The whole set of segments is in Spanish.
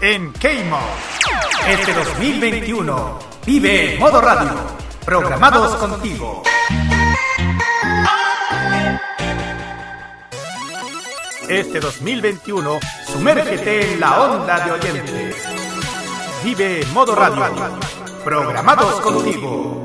en Keimo. Este 2021 vive Modo Radio, programados contigo. Este 2021, sumérgete en la onda de oyentes. Vive Modo Radio, programados contigo.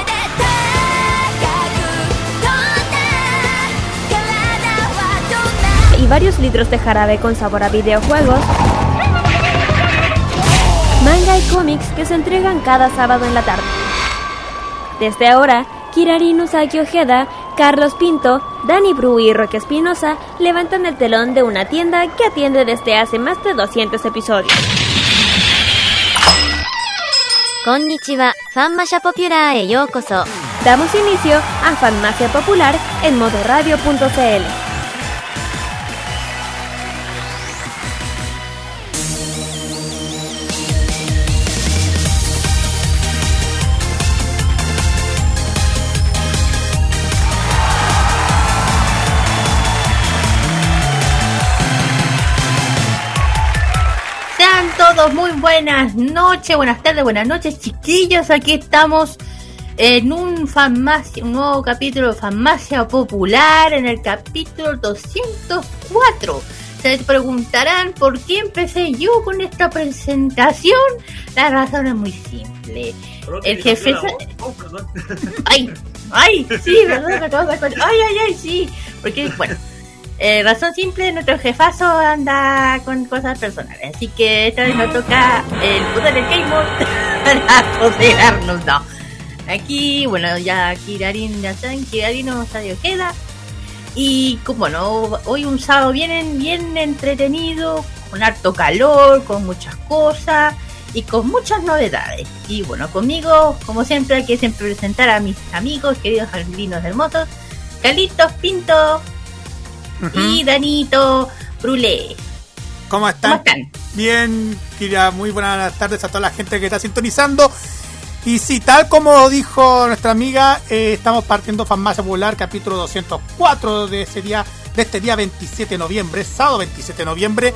varios litros de jarabe con sabor a videojuegos, manga y cómics que se entregan cada sábado en la tarde. Desde ahora, Kirari Usagi Ojeda, Carlos Pinto, Dani Bru y Roque Espinosa levantan el telón de una tienda que atiende desde hace más de 200 episodios. Konnichiwa, Fanmasha Popular e. Damos inicio a Fanmacia Popular en modoradio.cl. todos muy buenas noches, buenas tardes, buenas noches, chiquillos. Aquí estamos en un farmacia, un nuevo capítulo de Farmacia Popular, en el capítulo 204. Se preguntarán por qué empecé yo con esta presentación. La razón es muy simple. El jefe. Ay, ay, sí, verdad. Ay, ay, ay, sí. Porque, bueno. Eh, razón simple, nuestro jefazo anda con cosas personales, así que esta vez nos toca el poder del Game para apoderarnos, no. Aquí, bueno, ya Kirarin, ya saben, Kirarin no estadio queda. Y como bueno, hoy un sábado bien, bien entretenido, con harto calor, con muchas cosas y con muchas novedades. Y bueno, conmigo, como siempre, hay que siempre presentar a mis amigos, queridos alumnos hermosos, Carlitos Pinto y Danito Brulé. ¿Cómo están? ¿Cómo están? Bien, Kira, muy buenas tardes a toda la gente que está sintonizando. Y sí, tal como dijo nuestra amiga, eh, estamos partiendo Farmacia Popular, capítulo 204 de ese día, de este día 27 de noviembre, sábado 27 de noviembre,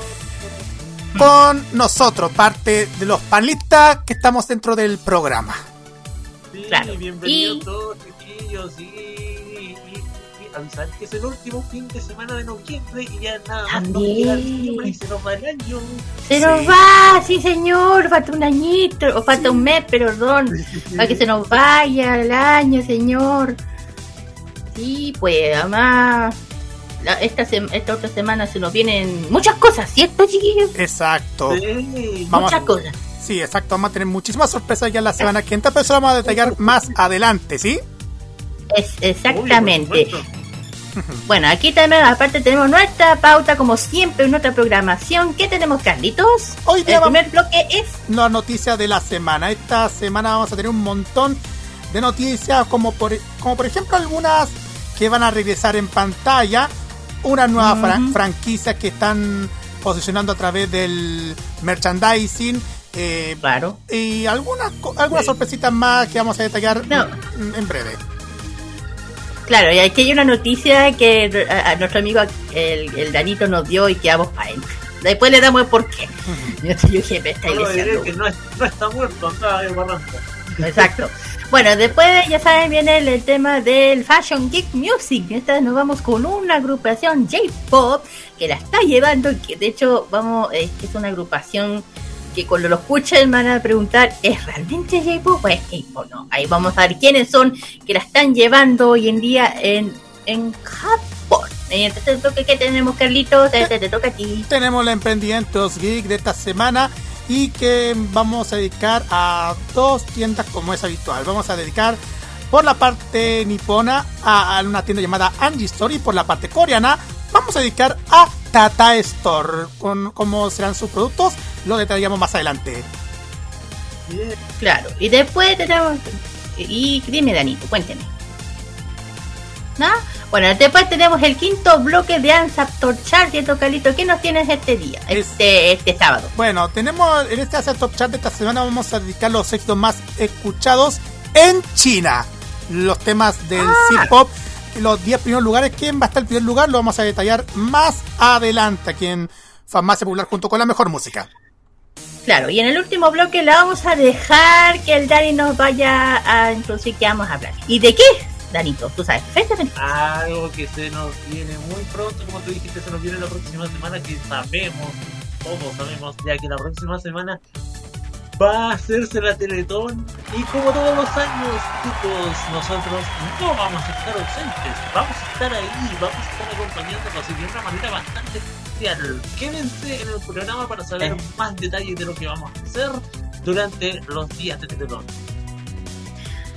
con nosotros, parte de los panelistas que estamos dentro del programa. Sí, Claro. bienvenidos Y- todos, chiquillos. Y- avisar que es el último fin de semana de noviembre y ya nada más nos queda diciembre y se nos va el año. Se Sí. nos va, sí señor, falta un añito, o falta un mes, perdón, para que se nos vaya el año, señor. Sí, pues además, la- esta, sem- esta otra semana se nos vienen muchas cosas, ¿cierto, chiquillos? Exacto. Sí. Vamos Muchas cosas. Sí, exacto. Vamos a tener muchísimas sorpresas ya la semana que entra, pero eso lo vamos a detallar más adelante, ¿sí? Es, Uy, exactamente. supuesto. Bueno, aquí también aparte tenemos nuestra pauta, como siempre, nuestra programación. ¿Qué tenemos, Carlitos? Hoy El primer bloque es... las noticias de la semana. Esta semana vamos a tener un montón de noticias, como por, como por ejemplo algunas que van a regresar en pantalla, unas nuevas Ujú. franquicias que están posicionando a través del merchandising. eh, Claro. y algunas algunas sorpresitas más que vamos a detallar No. en, en breve. Claro, y aquí hay una noticia que a, a nuestro amigo el, el Danito nos dio y quedamos para él. Después le damos el porqué. Yo dije, me está diré diciendo. que no, es- no está muerto, está barranco. Exacto. Bueno, después ya saben viene el, el tema del Fashion Geek Music. Esta vez nos vamos con una agrupación J-Pop que la está llevando y que de hecho vamos, es una agrupación que cuando lo escuchen van a preguntar, ¿es realmente J-Pop o es K-Pop? No, ahí vamos a ver quiénes son que la están llevando hoy en día en, en Japón. Entonces, ¿qué tenemos, Carlitos? Te, te, toca a ti. Tenemos los emprendimientos geek de esta semana y que vamos a dedicar a dos tiendas como es habitual. Vamos a dedicar por la parte nipona a, a una tienda llamada Angie Store y por la parte coreana vamos a dedicar a Tata Store. Con cómo serán sus productos lo detallamos más adelante. Claro, y después tenemos... Y dime, Danito, cuénteme. ¿No? Bueno, después tenemos el quinto bloque de Ansaptor Chart, ¿cierto, Carlito? ¿Qué nos tienes este día? Es- Este, este sábado. Bueno, tenemos en este Asia Top Chat de esta semana vamos a dedicar los éxitos más escuchados en China. Los temas del Ah. C-Pop, los 10 primeros lugares. ¿Quién va a estar en primer lugar? Lo vamos a detallar más adelante aquí en Farmacia Popular junto con la mejor música. Claro, y en el último bloque la vamos a dejar que el Dani nos vaya a introducir qué vamos a hablar. ¿Y de qué, Danito? Tú sabes perfectamente. Algo que se nos viene muy pronto, como tú dijiste, se nos viene la próxima semana, que sabemos, todos sabemos, ya que la próxima semana va a hacerse la Teletón. Y como todos los años, chicos, nosotros no vamos a estar ausentes, vamos a estar ahí, vamos a estar acompañándonos y de una manera bastante especial. Quédense en el programa para saber Eh. más detalles de lo que vamos a hacer durante los días de Teletón.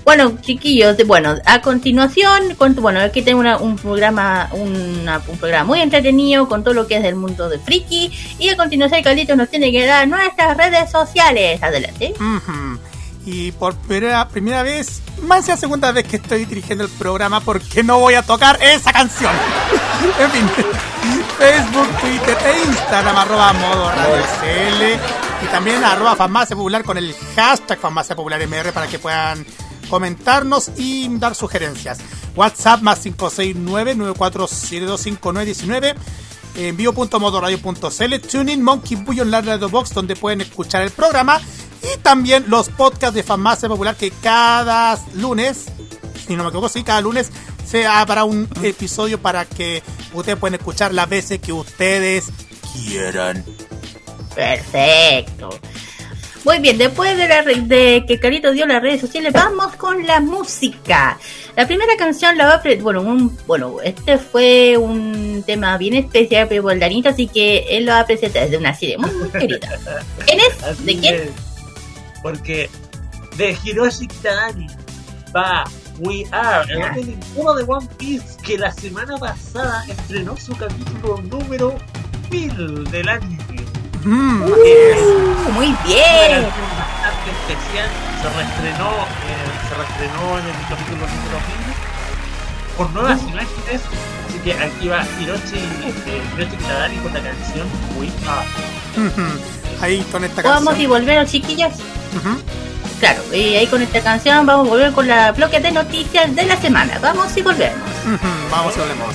Bueno, chiquillos, bueno, a continuación, con, bueno, aquí tengo una- un programa, una- un programa muy entretenido con todo lo que es del mundo de friki. Y a continuación, Carlitos nos tiene que dar nuestras redes sociales. Adelante. Y por primera, primera vez, más la segunda vez que estoy dirigiendo el programa porque no voy a tocar esa canción. en fin, Facebook, Twitter e Instagram, arroba modo radio y también arroba farmacia popular con el hashtag farmacia popular MR para que puedan comentarnos y dar sugerencias. WhatsApp más 569-94725919 envío.modoradio.cl, TuneIn, Monkey Bullion, la Radio Box, donde pueden escuchar el programa y también los podcasts de Farmacia Popular que cada lunes, si no me equivoco, sí, cada lunes se habrá un episodio para que ustedes pueden escuchar las veces que ustedes quieran. Perfecto. Muy bien, después de, la, de que Carito dio las redes sociales, vamos con la música. La primera canción la va a... Bueno, un, bueno, este fue un tema bien especial pero el Danito, así que él lo va a presentar desde una serie muy, muy querida. ¿Quién es? Así ¿De quién? es. Porque de Hiroshi Kitadani va We Are, el Ya. opening uno de One Piece que la semana pasada estrenó su capítulo número 1000 del anime. Mm, Uh, muy bien. canción bastante especial, se reestrenó, eh, se reestrenó en el capítulo número 1000 con nuevas imágenes, así que aquí va Hiroshi, eh, Hiroshi Kitadani con la canción Are. ujú. Ahí con esta Vamos y canción. volvemos, chiquillos. Claro, y ahí con esta canción vamos a volver con la bloque de noticias de la semana. Vamos y volvemos. Vamos y volvemos.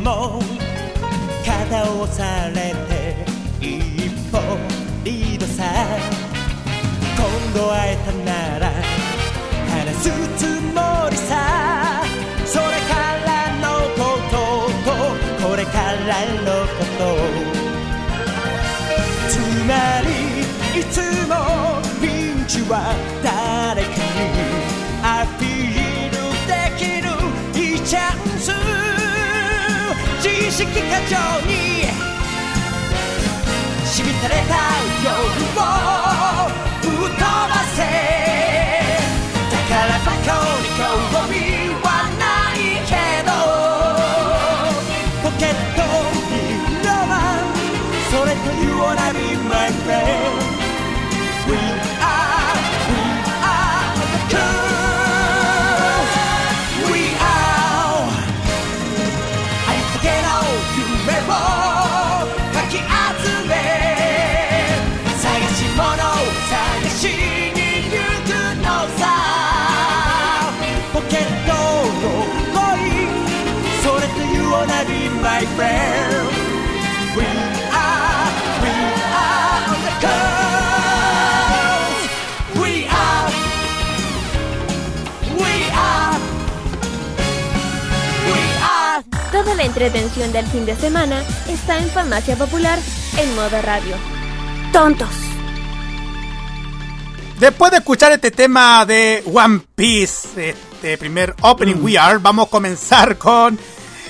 も肩を押されて一歩リードさ今度会え。たなら話すつもりさそれからのこと。とこれからのこと。つまりいつもピンチは式課長に。しびたれた。Entretención del fin de semana está en Farmacia Popular en modo radio. Tontos. Después de escuchar este tema de One Piece, este primer opening We Are, vamos a comenzar con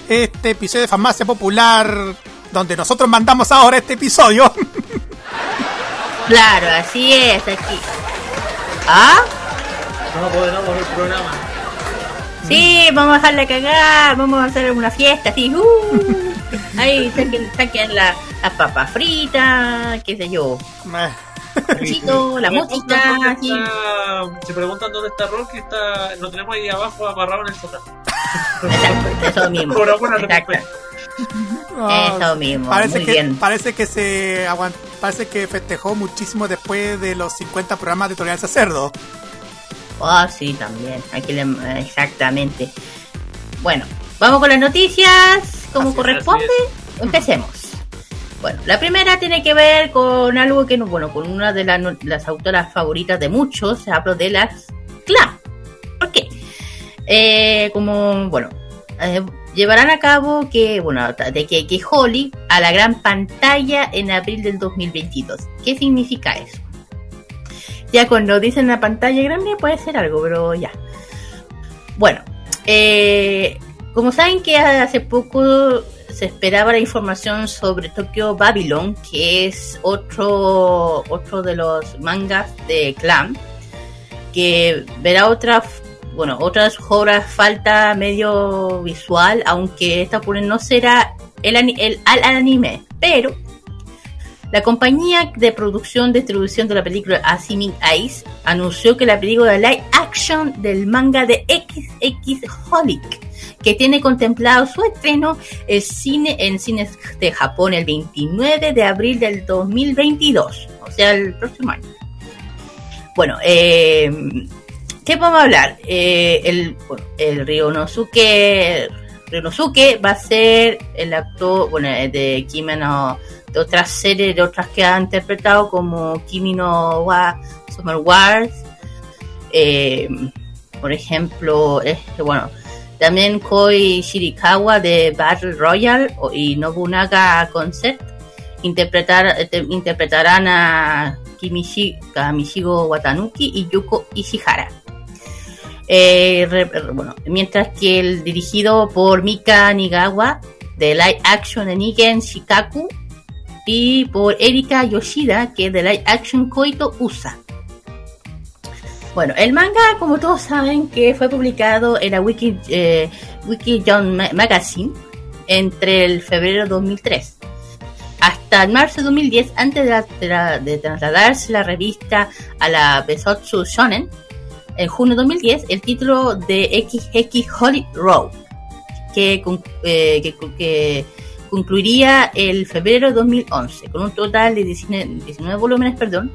este episodio de Farmacia Popular, donde nosotros mandamos ahora este episodio. Claro, así es, aquí. ¿Ah? No podemos ver el programa. Sí, vamos a dejarla cagar, vamos a hacer una fiesta así. uh. Ahí saquen, saquen la- las papas fritas, qué sé yo. Chito, la música, está- Se preguntan dónde está Rocky, está, lo tenemos ahí abajo amarrado en el sótano. Eso mismo. Por alguna Exacto. Eso mismo, Parece muy que, bien. Parece que se aguant- parece que festejó muchísimo después de los 50 programas de Tolerancia Cerdo. Oh, sí, también. Aquí le- exactamente. Bueno, vamos con las noticias, como Así corresponde. Empecemos. Bueno, la primera tiene que ver con algo que, no- bueno, con una de las las autoras favoritas de muchos. Hablo de las Clam. ¿Por qué? Eh, como, bueno, eh, llevarán a cabo que, bueno, de que, que Holly a la gran pantalla en abril del 2022. ¿Qué significa eso? Ya cuando dicen la pantalla grande puede ser algo, pero ya. Bueno, eh, como saben que hace poco se esperaba la información sobre Tokyo Babylon, que es otro, otro de los mangas de Clam, que verá otra, bueno, otras obras falta medio visual, aunque esta no será el, el al anime, pero la compañía de producción distribución de la película Asimi Ice anunció que la película live action del manga de XX Holic, que tiene contemplado su estreno en, cine, en cines de Japón el 29 de abril del 2022, o sea, el próximo año. Bueno, eh, ¿qué podemos hablar? Eh, el, bueno, el Ryonosuke, Ryonosuke va a ser el actor bueno, de Kimi no de otras series, de otras que ha interpretado como Kimi no wa Summer Wars, eh, por ejemplo, este, bueno, también Koi Shirikawa de Battle Royale y Nobunaga Concept interpretar, este, interpretarán a Kimishi, Kamishigo Watanuki y Yuko Ishihara. Eh, bueno, mientras que el dirigido por Mika Nigawa de Live Action de Nigen Shikaku y por Erika Yoshida que es de Live Action Koito Usa. Bueno, el manga, como todos saben, que fue publicado en la Wiki, eh, Wiki Magazine entre el febrero de 2003 hasta el marzo de 2010, antes de, la- de la- de trasladarse la revista a la Besotsu Shonen, en junio de 2010, el título de XX Holy con- eh, que, que concluiría el febrero de 2011, con un total de 19, 19 volúmenes, perdón,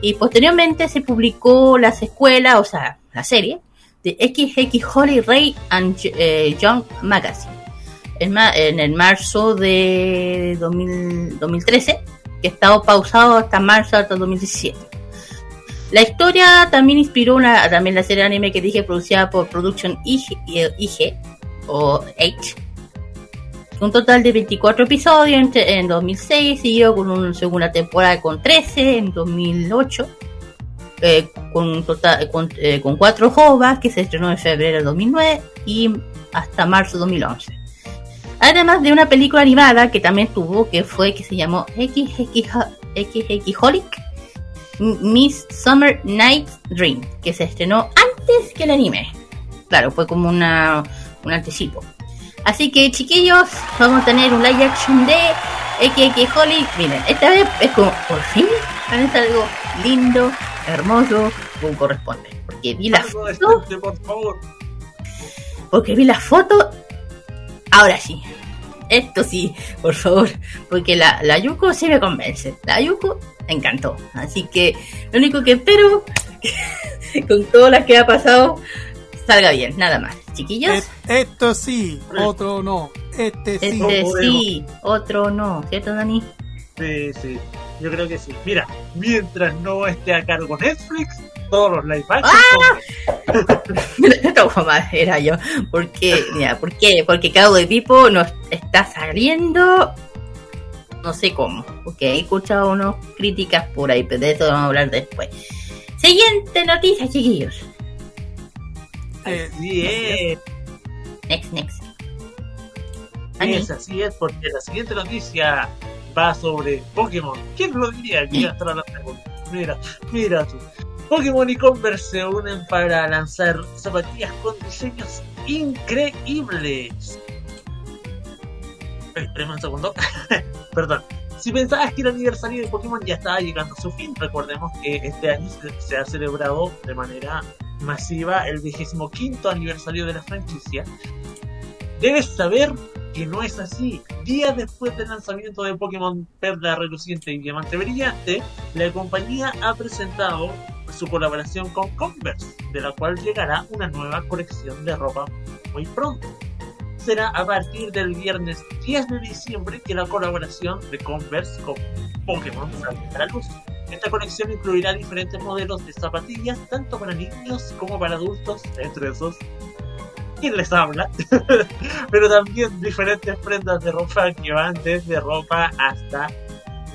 y posteriormente se publicó la secuela, o sea, la serie, de XX Holy Ray and eh, Young Magazine en, el marzo de 2000 2013, que estaba pausado hasta marzo hasta 2017. La historia también inspiró una, también la serie anime que dije producida por Production IG, IG o H. Un total de 24 episodios en, en 2006, siguió con una segunda temporada con 13 en 2008, eh, con, un total, eh, con 4 JOVAs que se estrenó en febrero de 2009 y hasta marzo de 2011. Además de una película animada que también tuvo, que fue, que se llamó XX Holic Miss Summer Night Dream, que se estrenó antes que el anime. Claro, fue como una, un anticipo. Así que chiquillos, vamos a tener un live action de XX Holly. Miren, esta vez es como, por fin, es algo lindo, hermoso, como corresponde. Porque vi la foto, decente, por favor. porque vi la foto. Ahora sí. Esto sí, por favor. Porque la, la Yuko sí me convence. La Yuko me encantó. Así que lo único que espero, con todo lo que ha pasado, salga bien. Nada más. Chiquillos, esto sí, otro no. Este sí. este no sí, otro no. ¿Cierto, Dani? Sí, sí. Yo creo que sí. Mira, mientras no esté a cargo Netflix, todos los live action Toma madera yo. Porque, mira, ¿por qué? Porque Cowboy Pipo nos está saliendo. No sé cómo. Porque he escuchado unas críticas por ahí, pero de eso vamos a hablar después. Siguiente noticia, chiquillos. Eh, Así es. Next, next. Sí, Ani, es así es, porque la siguiente noticia va sobre Pokémon. ¿Quién lo diría que iba a estar hablando de? Mira, mira tú. Pokémon y Converse se unen para lanzar zapatillas con diseños increíbles. Ay, espérame un segundo. Perdón. Si pensabas que el aniversario de Pokémon ya estaba llegando a su fin, recordemos que este año se, ha celebrado de manera masiva el vigésimo quinto aniversario de la franquicia. Debes saber que no es así. Días después del lanzamiento de Pokémon Perla Reluciente y Diamante Brillante, la compañía ha presentado su colaboración con Converse, de la cual llegará una nueva colección de ropa muy pronto. Será a partir del viernes 10 de diciembre que la colaboración de Converse con Pokémon saldrá a luz. Esta colección incluirá diferentes modelos de zapatillas, tanto para niños como para adultos, entre esos quien les habla, pero también diferentes prendas de ropa que van desde ropa hasta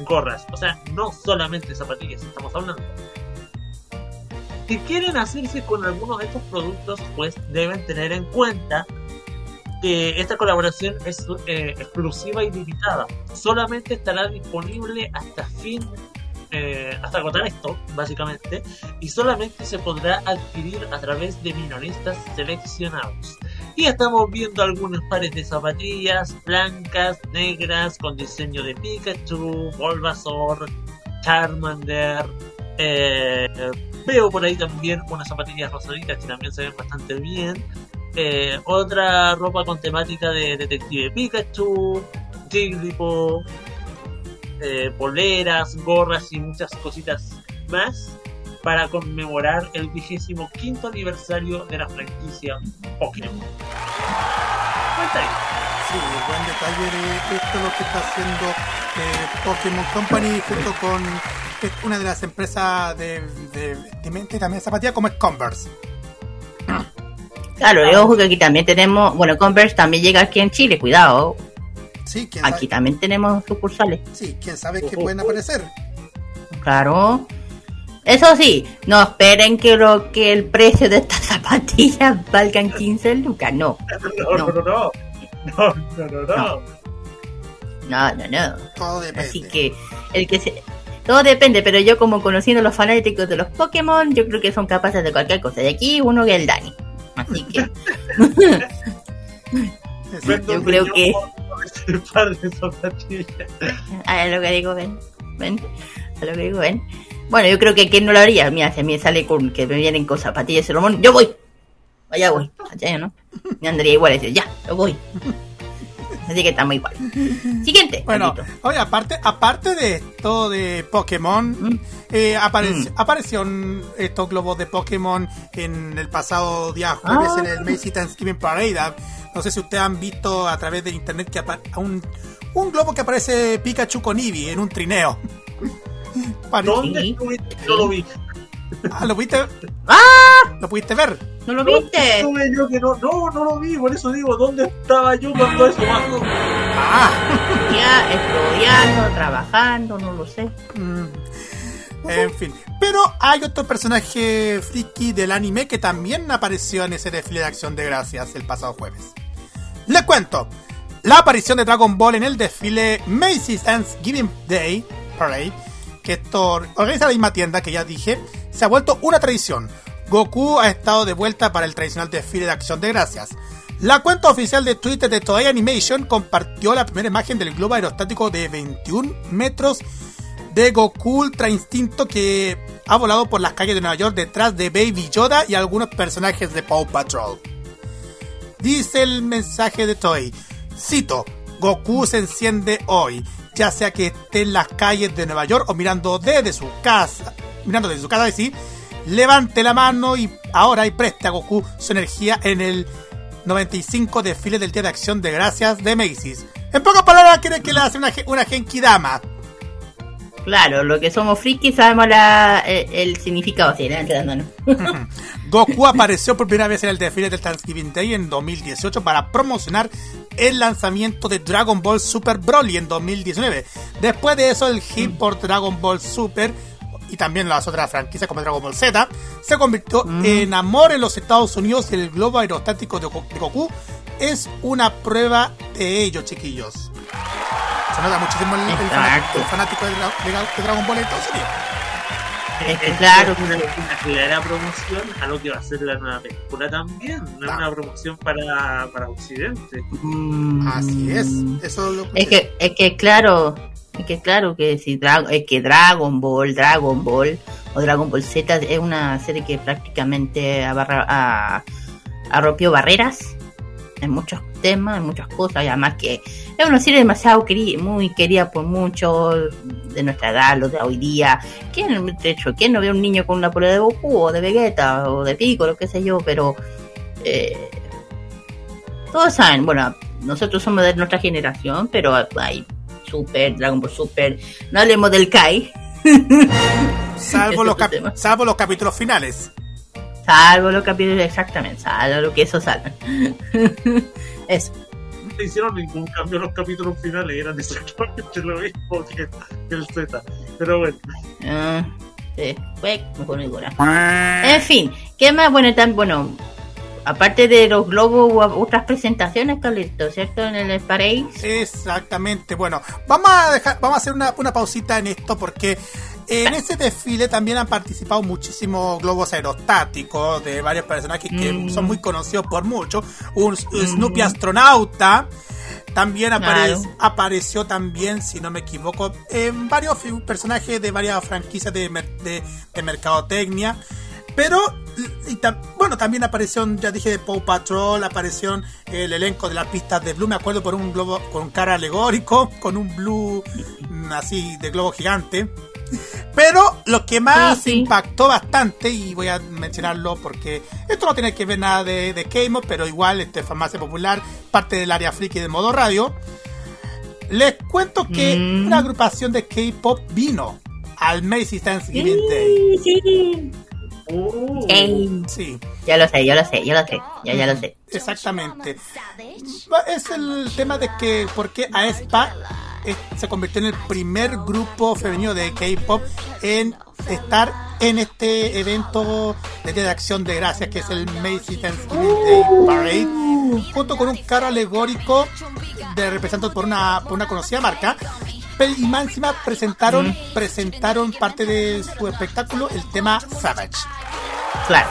gorras. O sea, no solamente zapatillas estamos hablando. Si quieren hacerse con algunos de estos productos, pues deben tener en cuenta que esta colaboración es eh, exclusiva y limitada. Solamente estará disponible hasta fin, eh, hasta agotar esto, básicamente, y solamente se podrá adquirir a través de minoristas seleccionados. Y estamos viendo algunos pares de zapatillas blancas, negras, con diseño de Pikachu, Bulbasaur, Charmander. eh, veo por ahí también unas zapatillas rosaditas que también se ven bastante bien. Eh, otra ropa con temática de Detective Pikachu, Jigglypuff, eh, poleras, gorras y muchas cositas más para conmemorar el vigésimo quinto aniversario de la franquicia Pokémon. Sí, buen detalle de esto lo que está haciendo eh, Pokémon Company junto con una de las empresas de, de vestimenta y también zapatilla como es Converse. Claro, y ojo que aquí también tenemos, bueno, Converse también llega aquí en Chile, cuidado. Sí, quién Aquí sabe, también tenemos sucursales. sí, quién sabe que pueden aparecer. Claro. Eso sí, no esperen que lo que el precio de estas zapatillas valgan 15 lucas. No, No, no, no, no. No, no, no, no. no, no, no. Todo depende. Así que el que se todo depende, pero yo como conociendo los fanáticos de los Pokémon, yo creo que son capaces de cualquier cosa. Y aquí uno que es el Dani. Así que yo creo que- a lo que digo, ven, ven, a lo que digo, ven. Bueno, yo creo que quién no lo haría. Mira, si a mí sale con que me vienen con zapatillas de Salomón, yo voy. Allá voy. Allá no. Me andaría igual, decir, ya, yo voy. Así que estamos igual. Siguiente. Bueno, Paquito. oye, aparte, aparte de esto de Pokémon, Mm. eh, apareció, Mm. apareció estos globos de Pokémon en el pasado día jueves Ah. en el Macy Thanksgiving Parade, ah, No sé si ustedes han visto a través de internet que un, un globo que aparece Pikachu con Eevee en un trineo. ¿Dónde Sí. lo vi. Ah, ¿Lo pudiste, ¡Ah! ¿Lo pudiste ver? ¿No lo viste? Estuve yo que no, no, no lo vi, por eso digo, ¿dónde estaba yo cuando eso pasó? Ah, Ya estudiando, trabajando, no lo sé. mm, en fin. Pero hay otro personaje friki del anime que también apareció en ese desfile de acción de gracias el pasado jueves. Les cuento. La aparición de Dragon Ball en el desfile Macy's Thanksgiving Day Parade, que esto organiza la misma tienda que ya dije, se ha vuelto una tradición. Goku ha estado de vuelta para el tradicional desfile de acción de gracias. La cuenta oficial de Twitter de Toei Animation compartió la primera imagen del globo aerostático de 21 metros de Goku Ultra Instinto que ha volado por las calles de Nueva York detrás de Baby Yoda y algunos personajes de Paw Patrol. Dice el mensaje de Toei. Cito, Goku se enciende hoy, ya sea que esté en las calles de Nueva York o mirando desde su casa, mirando desde su casa, decir, levante la mano y ahora y preste a Goku su energía en el 95 desfile del Día de Acción de Gracias de Macy's. En pocas palabras, quiere que le hace una, una Genki Dama. Claro, lo que somos frikis sabemos la, eh, el significado. Sí, no, no, no. Goku apareció por primera vez en el desfile del Thanksgiving Day en 2018 para promocionar el lanzamiento de Dragon Ball Super Broly en 2019. Después de eso, el hit por Dragon Ball Super y también las otras franquicias como Dragon Ball Z se convirtió en amor en los Estados Unidos y el globo aerostático de Go- de Goku es una prueba de ello, chiquillos. Se nota muchísimo el, fanático de Dragon Ball en Estados Unidos. Es que claro, una, una clara promoción a lo que va a ser la nueva película también. No es una promoción para, para Occidente. Mm. Así es. Eso lo Es que, es que claro, es que claro que si Dra- es que Dragon Ball, Dragon Ball o Dragon Ball Z es una serie que prácticamente abarra, a, barreras en muchos temas, en muchas cosas, y además que es una serie demasiado queri- muy querida por muchos de nuestra edad, los de hoy día. ¿Quién, de hecho, ¿quién no ve a un niño con una polea de Goku o de Vegeta o de Pico, lo que sé yo? Pero eh, todos saben, bueno, nosotros somos de nuestra generación, pero hay Super, Dragon Ball Super, no hablemos del Kai, Salvo los, salvo los capítulos finales. Salvo los capítulos exactamente, salvo lo que eso salga. eso. No hicieron ningún cambio en los capítulos finales, eran exactamente lo mismo que, que el Z. Pero bueno, Ah, sí. En fin, ¿qué más? Bueno, tan, bueno, aparte de los globos, hubo otras presentaciones, Carlito, ¿cierto? En el Parade. Exactamente. Bueno, vamos a dejar, vamos a hacer una, una pausita en esto porque en ese desfile también han participado muchísimos globos aerostáticos de varios personajes que Mm. son muy conocidos por muchos. Un Snoopy astronauta. También apare- Claro. apareció también, si no me equivoco, en varios personajes de varias franquicias de, mer- de, de mercadotecnia. Pero, y tam- bueno, también apareció, ya dije, de Paw Patrol, apareció el elenco de las pistas de Blue, me acuerdo por un globo con cara alegórico, con un Blue mm, así de globo gigante. Pero lo que más Sí, sí. impactó bastante, y voy a mencionarlo porque esto no tiene que ver nada de, de K-Mod, pero igual este es farmacia popular, parte del área friki de modo radio. Les cuento que Mm. una agrupación de K-pop vino al Macy's Thanksgiving Day. Sí, sí. uh, Sí, ya lo sé, ya lo sé, ya lo sé, ya, ya lo sé. exactamente. Es el tema de que por qué aespa eh, se convirtió en el primer grupo femenino de K-pop en estar en este evento de Día de Acción de Gracias que es el Macy's Thanksgiving Day Parade junto con un carro alegórico de representado por una, por una conocida marca. Y más encima presentaron presentaron parte de su espectáculo el tema Savage Claro.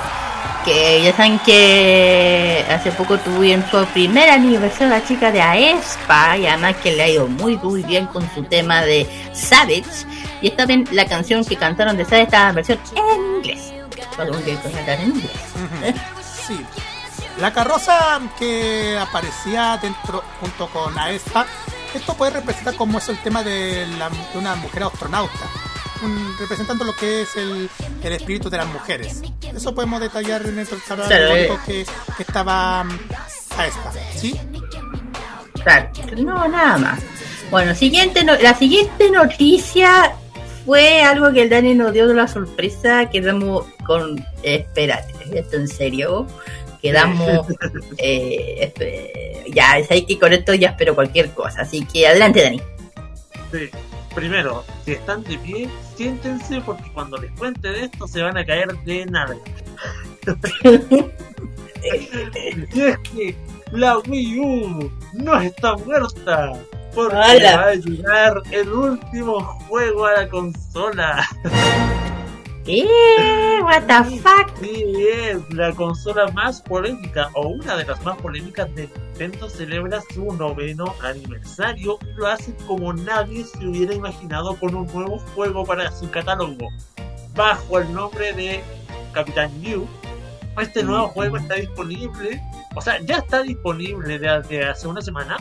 Que ya saben que hace poco tuvieron su primer aniversario la chica de Aespa y además que le ha ido muy bien con su tema de Savage. Y esta vez la canción que cantaron de Savage estaba en versión en inglés. En. Sí. La carroza que aparecía dentro junto con Aespa, esto puede representar como es el tema de, la- de una mujer astronauta, un- representando lo que es el, el espíritu de las mujeres. Eso podemos detallar en el Claro, eh. que, que estaba a esta, ¿sí? Claro, no, nada más. Bueno, siguiente no- la siguiente noticia fue algo que el Dani nos dio de la sorpresa. Quedamos con. eh, espérate, ¿esto en serio? Quedamos. eh, ya, es ahí que con esto ya espero cualquier cosa. Así que adelante, Dani. Sí. Primero, si están de pie, siéntense porque cuando les cuente de esto se van a caer de nada. y es que la Wii U no está muerta. Porque ¡Hala! va a llegar el último juego a la consola. ¿Qué? ¿What the fuck? Sí, es la consola más polémica o una de las más polémicas de Nintendo celebra su noveno aniversario y lo hace como nadie se hubiera imaginado con un nuevo juego para su catálogo bajo el nombre de Capitán New. Este nuevo juego está disponible, o sea, ya está disponible desde hace una semana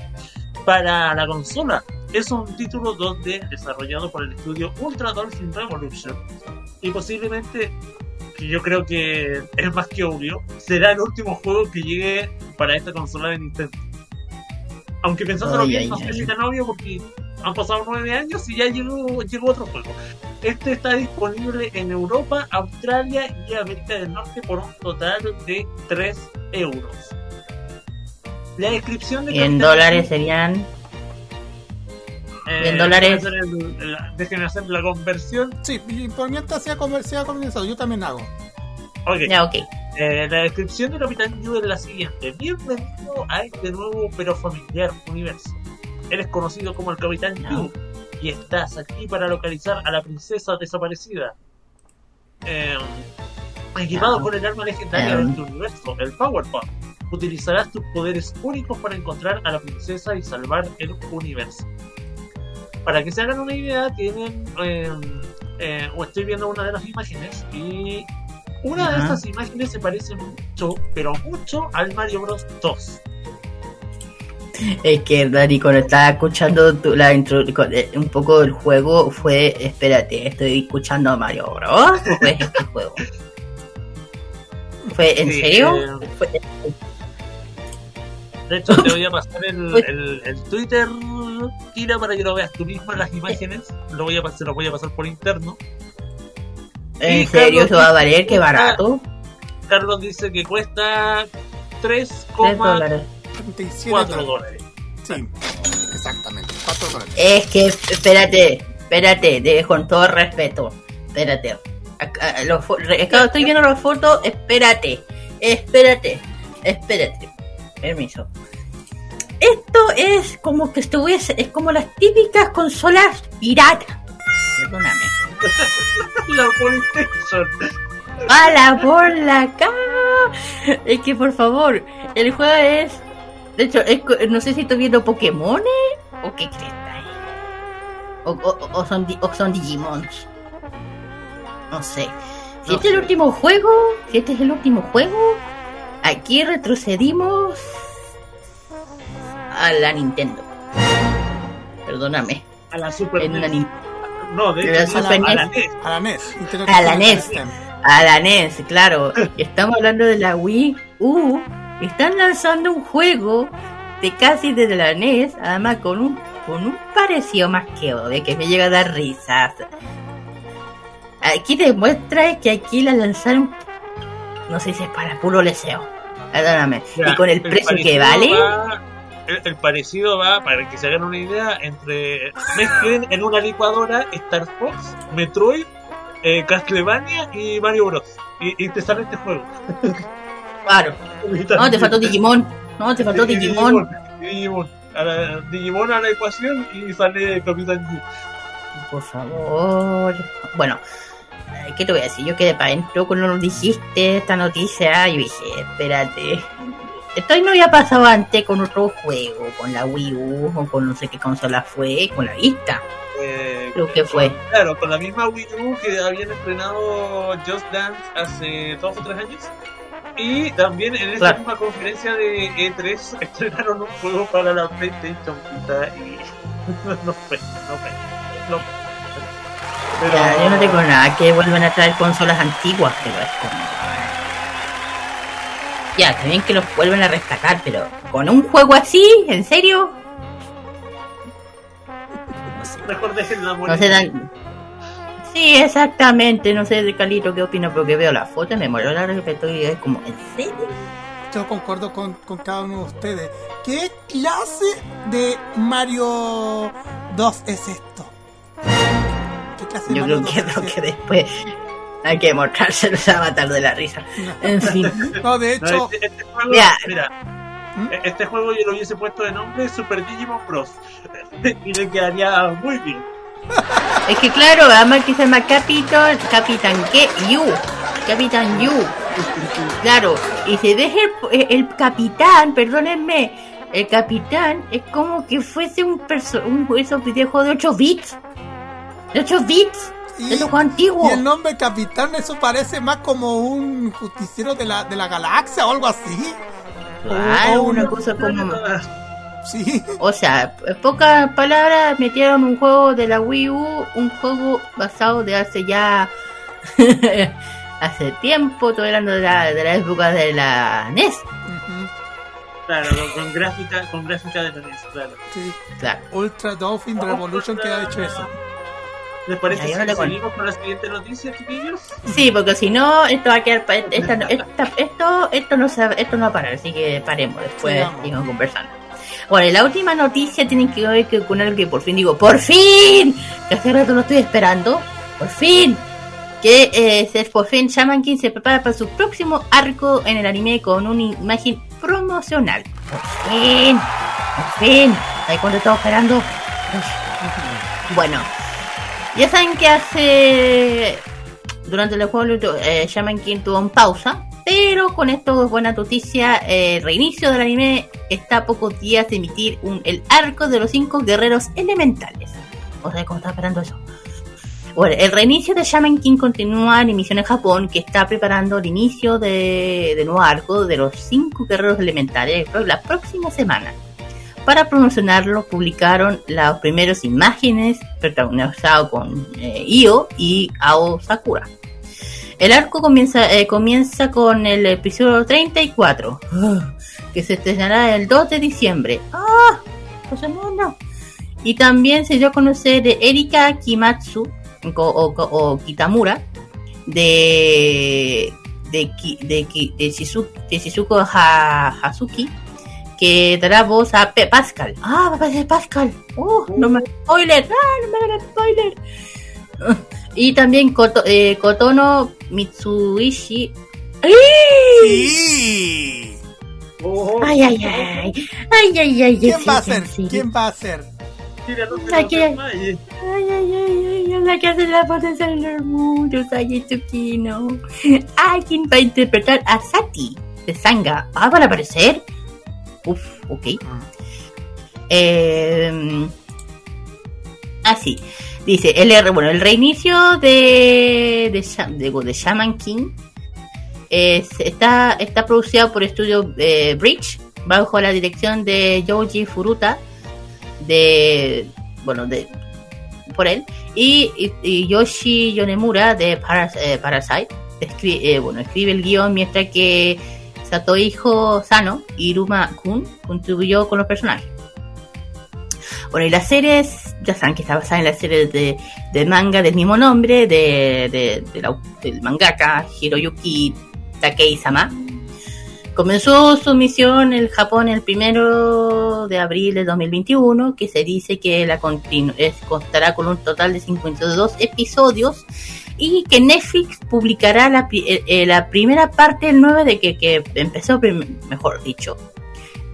para la consola. Es un título 2D desarrollado por el estudio Ultra Dolphin Revolution y posiblemente que yo creo que es más que obvio, será el último juego que llegue para esta consola de Nintendo. Aunque pensándolo Ay, bien, ay, no sé si tan obvio porque han pasado nueve años y ya llegó, llegó otro juego. Este está disponible en Europa, Australia y América del Norte por un total de 3 euros. La descripción de en dólares serían. Eh, en dólares. déjenme hacer la- déjenme hacer la conversión. Sí, y por mientras sea, sea comenzado, yo también hago. Ok. Ya, ok. Eh, la descripción de Capitán Yu es la siguiente. Bienvenido a este nuevo pero familiar universo. Eres conocido como el Capitán No. Yu y estás aquí para localizar a la princesa desaparecida. Eh, equipado No. con el arma legendaria de este universo, el Power Pop. Utilizarás tus poderes únicos para encontrar a la princesa y salvar el universo. Para que se hagan una idea, tienen. eh, eh, o estoy viendo una de las imágenes y una de estas imágenes se parece mucho, pero mucho al Mario Bros 2. Es que Dani, cuando estaba escuchando tu- la intro, eh, un poco del juego, fue. Espérate, ¿estoy escuchando a Mario Bros? ¿O fue este juego? ¿Fue en Sí, serio? eh, Fue- De hecho, te voy a pasar el, Uy. el, el Twitter, Kira, para que lo veas tú mismo en las imágenes. Lo voy a pasar, lo voy a pasar por interno. ¿En y serio Carlos eso va a valer? ¡Qué barato! Carlos dice que cuesta 3 3,4 dólares. 37 dólares. Sí, exactamente, 4 dólares. Es que, espérate, espérate, de- con todo respeto, espérate. Los estoy viendo las fotos, espérate, espérate, espérate. Permiso. Esto es como que estuviese, es como las típicas consolas pirata. Perdóname. La PlayStation. ¡Hala por la cara! Es que por favor, el juego es. De hecho, es no sé si estoy viendo Pokémon o qué cresta es. O, o- o son, o son Digimons. No sé. Si No este es el último juego, si este es el último juego, aquí retrocedimos a la Nintendo. Perdóname. A la Super En una NES. Nin- No, de hecho, la, Super a la NES. NES. A la NES. Nintendo A la NES. System. A la NES, claro. Estamos hablando de la Wii U. Están lanzando un juego de casi desde la NES, además con un con un parecido más que obvio, que me llega a dar risas. Aquí demuestra que aquí la lanzaron, no sé si es para puro leseo. Perdóname. Ya, y con el precio que vale, va- el, el parecido va, para que se hagan una idea, entre mezclen en una licuadora Star Fox, Metroid, eh, Castlevania y Mario Bros. Y, y te sale este juego. claro. No, te faltó Digimon. No, te faltó Digimon. y Digimon. A la, Digimon a la ecuación y sale Capitán Yu. Por favor. Bueno, ¿qué te voy a decir? Yo quedé para adentro cuando nos dijiste esta noticia. Yo dije, espérate. Esto no había pasado antes con otro juego, con la Wii U o con no sé qué consola fue, con la Vista. Eh, Creo que fue. Claro, con la misma Wii U que habían estrenado Just Dance hace dos o tres años. Y también en esa Claro. misma conferencia de E3 estrenaron un juego para la PlayStation y no fue, no fue, no fue. Pero, Ya, yo no tengo nada que vuelvan a traer consolas antiguas, pero es como. Ya, también que los vuelven a rescatar, pero con un juego así, ¿en serio? Mejor dejen la No se dan. Sí, exactamente. No sé de Calito qué opina, porque veo la foto y me muero la respeto y es como, ¿en serio? Yo concuerdo con, con cada uno de ustedes. ¿Qué clase de Mario 2 es esto? ¿Qué clase de Yo creo que 2 lo es que después hay que mostrárselos a matar de la risa. En fin. No, de No, hecho, este, este juego, mira, ¿Mm? e- este juego yo lo hubiese puesto de nombre Super Digimon Bros. y le quedaría muy bien. Es que claro, además que se llama Capitán, Capitán ¿qué? Yu. Capitán Yu. Claro, y si ves el, el capitán, perdónenme, el capitán es como que fuese un perso un esos videojuegos de 8 bits. De 8 bits. y, De esos juegos antiguos. y el nombre Capitán, eso parece más como un justiciero de la, de la galaxia o algo así. Claro, o una un- cosa como... Sí, O sea, en pocas palabras, metieron un juego de la Wii U, un juego basado de hace ya. hace tiempo, estoy hablando de la, de la época de la NES. Claro, con, con gráfica, con gráfica de NES, claro. sí. Claro. Ultra Dolphin Revolution que ha hecho eso. ¿Les parece Ya, yo si no seguimos con la siguiente noticia, chiquillos? Sí, porque si no, esto va a quedar. pa- esta- esta- esto, esto, no se, esto no va a parar, así que paremos después, Sigamos. sigamos conversando. Bueno, y la última noticia tiene que ver que- con algo que por fin digo, ¡por fin! Que hace rato lo estoy esperando, ¡por fin! Que eh, se, por fin Shaman King se prepara para su próximo arco en el anime con una imagen promocional. ¡Por fin! ¡Por fin! ¿Sabes cuánto estaba esperando? Bueno, ya saben que hace durante el juego eh, Shaman King tuvo en pausa, pero con esto es buena noticia, eh, reinicio del anime está a pocos días de emitir un, el arco de los cinco guerreros elementales. O sea, ¿cómo está esperando eso? Bueno, el reinicio de Shaman King continúa en emisión en Japón, que está preparando el inicio de, de nuevo arco de los cinco guerreros elementales la próxima semana. Para promocionarlo, publicaron las primeras imágenes protagonizadas con eh, Io y Ao Sakura. El arco comienza, eh, comienza con el episodio 34, que se estrenará el 2 de diciembre. ¡Ah! ¡Dos semanas! Y también se dio a conocer de Erika Kimatsu o, o- o Kitamura de de, Ki- de, Ki- de, Shizu- de Shizuko Ha- Hazuki que dará voz a Pe- Pascal. Ah, va a aparecer Pascal. Oh, no me spoiler. Ah, no me hagan spoiler. Y también Koto- eh, Kotono Mitsuishi. Sí. Ay, ay, ay. Ay, ay, ay. ¿Quién sí, va a ser? sí. ¿Quién va a ser? Desmaye. Ay, ay, ay, ay, ay, la que hace la voz de Sailor Moon, Usagi Tsukino. Ay, ¿quién va a interpretar a Sati de Sanga? Ah, ¿van a aparecer? Uf, ok. Eh, ah, sí. Dice, el bueno, el reinicio de, de, de, de Shaman King es- está, está producido por Estudio eh, Bridge bajo la dirección de Yoji Furuta de bueno de por él y, y- y Yoshi Yonemura de Paras- eh, Parasite escri- eh, bueno escribe el guion mientras que Satoijo Sano y Iruma Kun contribuyó con los personajes. Bueno y las series ya saben que está basada en la serie de, manga del mismo nombre de, de- del mangaka Hiroyuki Takei-sama. Comenzó su misión en Japón el primero de abril de 2021, que se dice que la es- constará con un total de 52 episodios y que Netflix publicará la, eh, eh, la primera parte el 9 de que, que empezó, mejor dicho,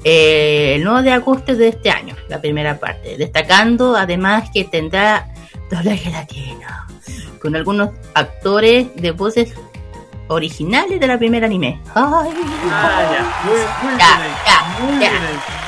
eh, el 9 de agosto de este año, la primera parte, destacando además que tendrá doblaje latino, con algunos actores de voces originales de la primera anime. ¡Ay! Ah, ya. Muy, muy Ya, bien. ya, Muy ya. bien.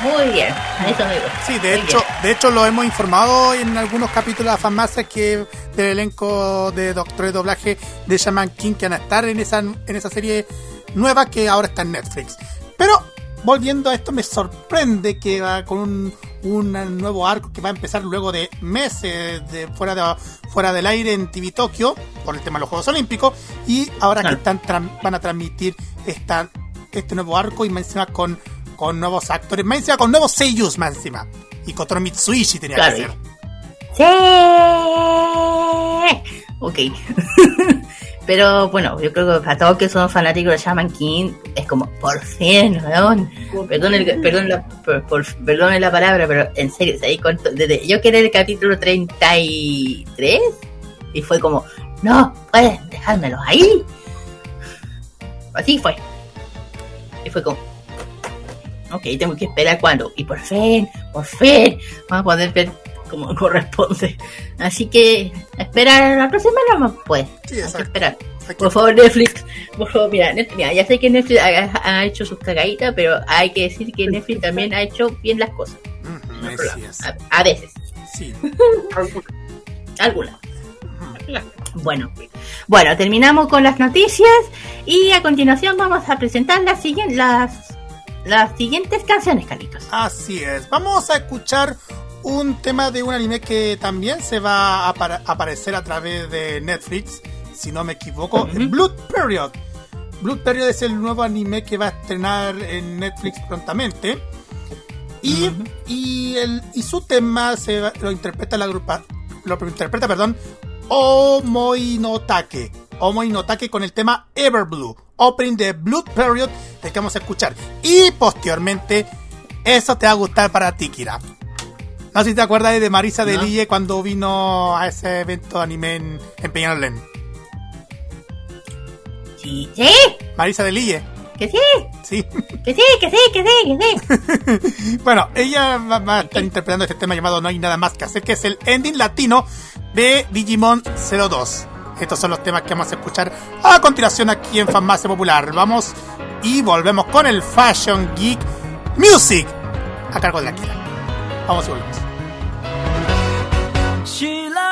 Muy bien, a eso me gusta. Sí, de Muy hecho, bien. de hecho lo hemos informado en algunos capítulos de Farmacia que del elenco de doctores de doblaje de Shaman King que van a estar en esa en esa serie nueva que ahora está en Netflix. Pero volviendo a esto me sorprende que va con un, un nuevo arco que va a empezar luego de meses de fuera de fuera del aire en TV Tokio por el tema de los Juegos Olímpicos y ahora Claro. que están van a transmitir esta este nuevo arco y más encima con, con nuevos actores, más encima con nuevos seiyus más encima. Y Kotaro Mitsuishi tenía Claro. que ser. Sí. Ok. Pero bueno, yo creo que para todos que son fanáticos de Shaman King, es como, por fin, weón. Perdón, el- perdón, la, por, por- perdone la palabra, pero en serio, ¿sabéis cuánto? Desde, yo en el capítulo 33 y fue como, no, puedes dejármelos ahí. Así fue. Y fue como, ok, tengo que esperar cuando. Y por fin, por fin, vamos a poder ver como corresponde. Así que, esperar la próxima semana, pues. Sí, Hay que esperar. Hay que- Por favor, Netflix. Por favor, mira, Net- mira, ya sé que Netflix ha, ha hecho sus cagaditas, pero hay que decir que Netflix también ha hecho bien las cosas. A veces, Sí. algunas. Bueno, bueno, terminamos con las noticias y a continuación vamos a presentar las, siguientes las, las siguientes canciones, Carlitos. Así es. Vamos a escuchar un tema de un anime que también se va a apar- aparecer a través de Netflix, si no me equivoco. Blood Period. Blood Period es el nuevo anime que va a estrenar en Netflix prontamente. Y, y, el, y su tema se va- lo interpreta la grupa, lo interpreta, perdón, Omoinotake. Omoinotake con el tema Everblue, opening de Blood Period, el que vamos a escuchar. Y posteriormente, eso te va a gustar para ti, Kira. No sé si te acuerdas de Marisa de. Lille cuando vino a ese evento de anime en, en Peñalolén. Sí, sí, Marisa de Lille, que sí, sí. que sí, que sí, que sí, que sí. Bueno, ella va, va a estar interpretando este tema llamado No hay nada más que hacer, que es el ending latino de Digimon 02. Estos son los temas que vamos a escuchar a continuación aquí en Farmacia Popular. Vamos y volvemos con el Fashion Geek Music a cargo de la Kira. Vamos y volvemos. 起来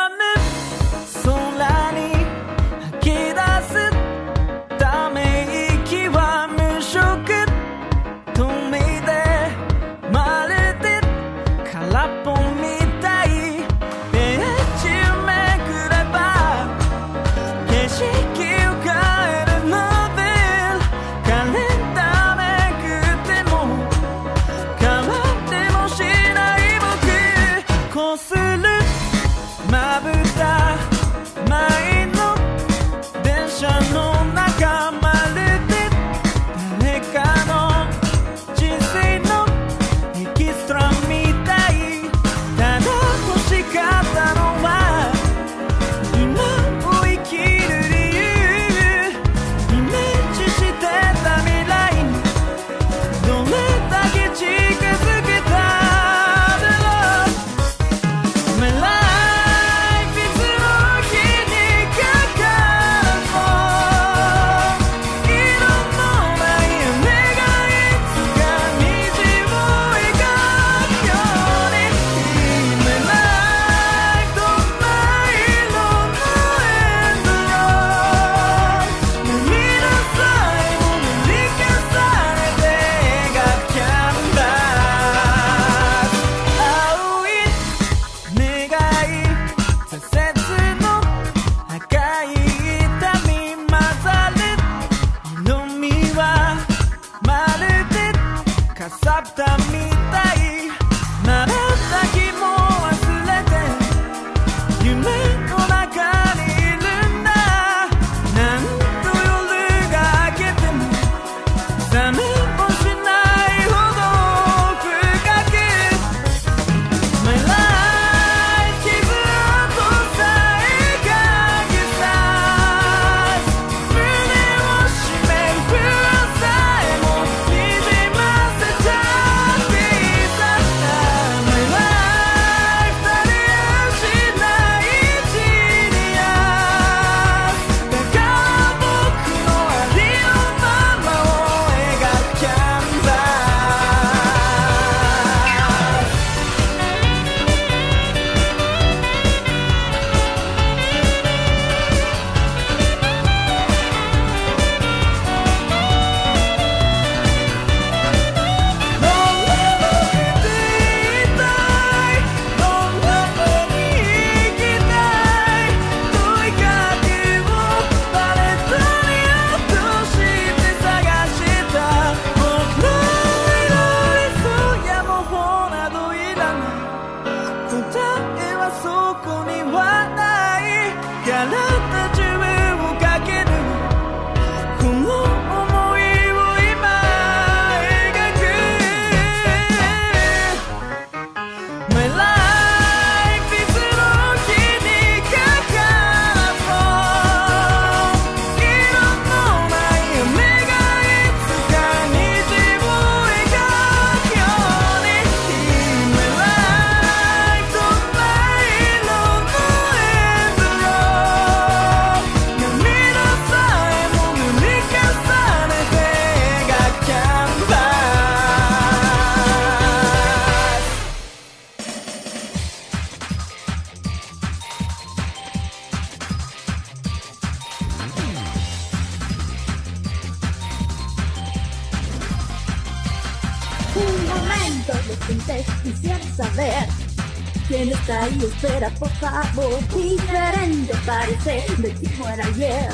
Diferente parece de ti fuera ayer.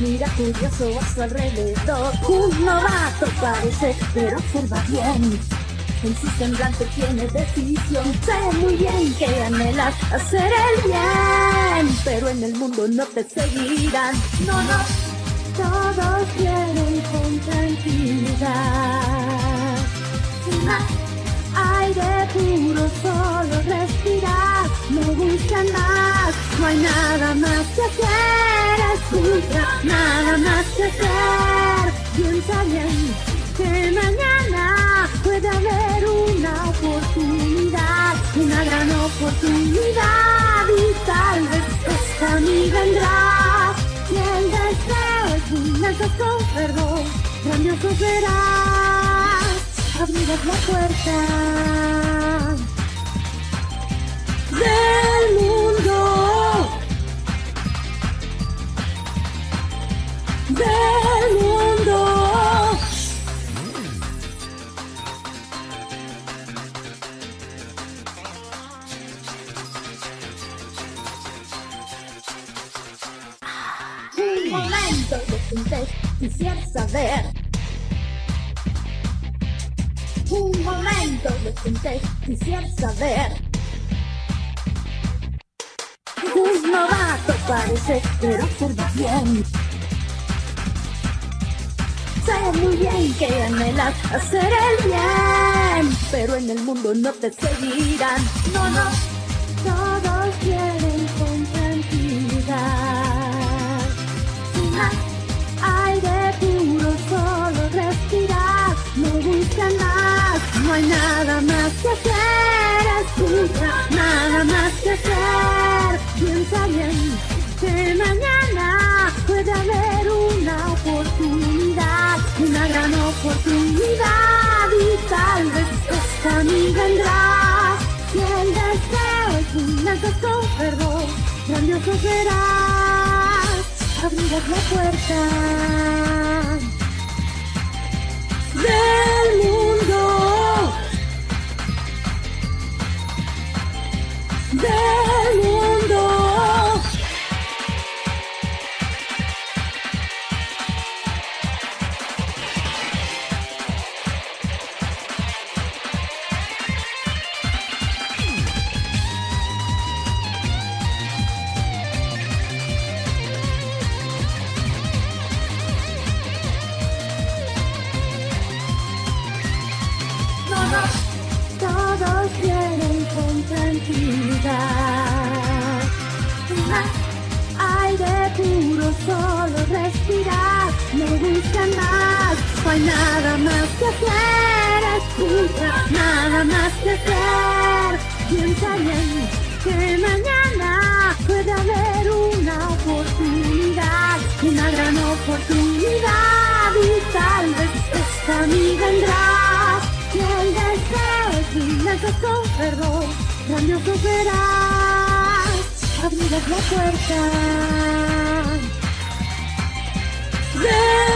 Mira curioso a su alrededor. Un novato parece, pero observa bien. En su semblante tiene decisión. Sé muy bien que anhelas hacer el bien, pero en el mundo no te seguirán. No, no, todos quieren con tranquilidad. Sin aire puro, solo respirar. No buscan más, no hay nada más que hacer. Escucha, nada más que hacer. Piensa bien que mañana puede haber una oportunidad, una gran oportunidad. Y tal vez esta ni vendrá. Si el deseo es un con perdón, grandioso serás abrirás la puerta del mundo, del mundo. Un momento, detente, quisiera saber. Un momento, detente, quisiera saber. Un novato parece, pero observa bien. Sé muy bien que anhelas hacer el bien, pero en el mundo no te seguirán. No, no, hay nada más que hacer. Escucha, nada más que hacer. Piensa bien que mañana puede haber una oportunidad, una gran oportunidad. Y tal vez esta ni vendrá. Si el deseo es un con perdón, grandioso serás. Abrirás la puerta del mundo, del mundo. Que mañana puede haber una oportunidad, una gran oportunidad. Y tal vez esta ni vendrá. Si el deseo es con perdón, grandioso serás. Abrirás la puerta del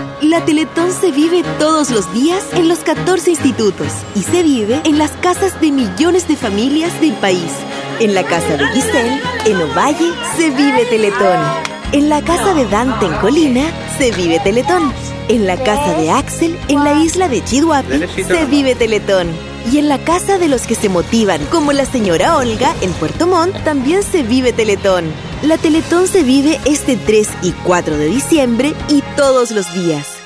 La Teletón se vive todos los días en los 14 institutos y se vive en las casas de millones de familias del país. En la casa de Giselle, en Ovalle, se vive Teletón. En la casa de Dante en Colina, se vive Teletón. En la casa de Axel, en la isla de Chihuahua, se vive Teletón. Y en la casa de los que se motivan, como la señora Olga en Puerto Montt, también se vive Teletón. La Teletón se vive este 3 y 4 de diciembre y todos los días.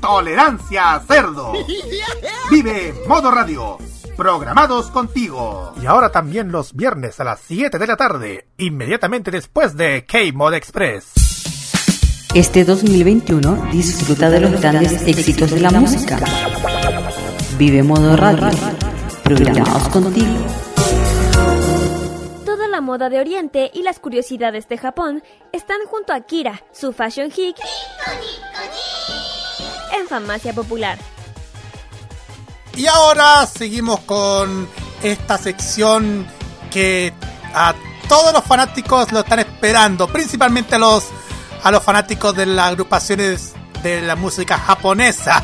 Tolerancia Cerdo. Vive Modo Radio. Programados contigo. Y ahora también los viernes a las 7 de la tarde, inmediatamente después de K-Mod Express. Este 2021 disfruta de los grandes éxitos de la música. Vive Modo Radio. Programados contigo. Toda la moda de Oriente y las curiosidades de Japón están junto a Kira, su fashion geek, en Farmacia Popular. Y ahora seguimos con esta sección que a todos los fanáticos lo están esperando, principalmente a los a los fanáticos de las agrupaciones de la música japonesa.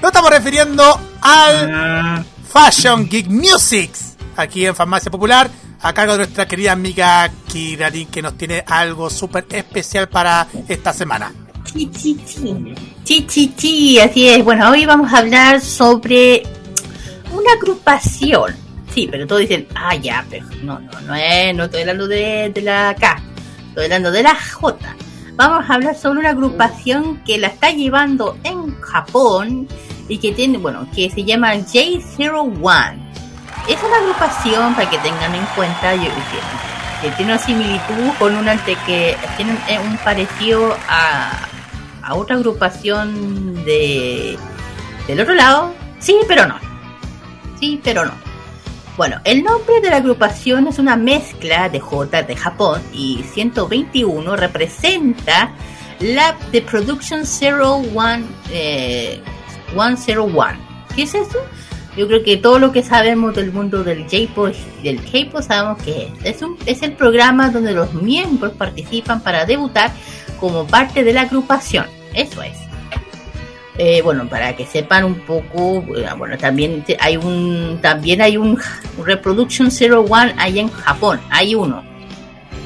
Nos estamos refiriendo al Fashion Geek Musics, aquí en Farmacia Popular, a cargo de nuestra querida amiga Kirarin, que nos tiene algo súper especial para esta semana. Chi, chi, así es. Bueno, hoy vamos a hablar sobre una agrupación. Sí, pero todos dicen, ah, ya, pero no, no, no es, no estoy hablando de, la K, estoy hablando de la J. Vamos a hablar sobre una agrupación que la está llevando en Japón y que tiene, bueno, que se llama J01. Es una agrupación, para que tengan en cuenta, yo, que, que tiene una similitud con una que tiene un, un parecido a, a otra agrupación de del otro lado. Sí, pero no. Sí, pero no. Bueno, el nombre de la agrupación es una mezcla de J de Japón y 121 representa la de Production 01 eh, 101. ¿Qué es eso? Yo creo que todo lo que sabemos del mundo del J-pop del K-pop sabemos que es. Es, un, es el programa donde los miembros participan para debutar como parte de la agrupación. Eso es. Eh, bueno, para que sepan un poco, eh, bueno, también hay un también hay un, Reproduction 01 ahí en Japón, hay uno.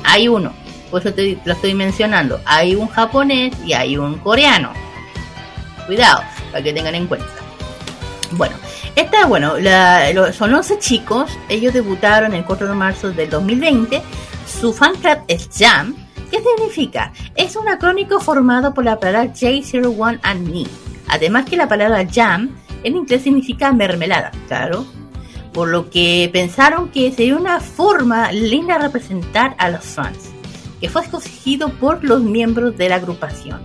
Hay uno. Por eso te, lo estoy mencionando. Hay un japonés y hay un coreano. Cuidado, para que tengan en cuenta. Bueno, esta, bueno, la- lo- son 11 chicos. Ellos debutaron el 4 de marzo del 2020. Su fan club es Jam. ¿Qué significa? Es un acrónico formado por la palabra J01 and me. Además que la palabra Jam en inglés significa mermelada, claro. Por lo que pensaron que sería una forma linda de representar a los fans, que fue escogido por los miembros de la agrupación,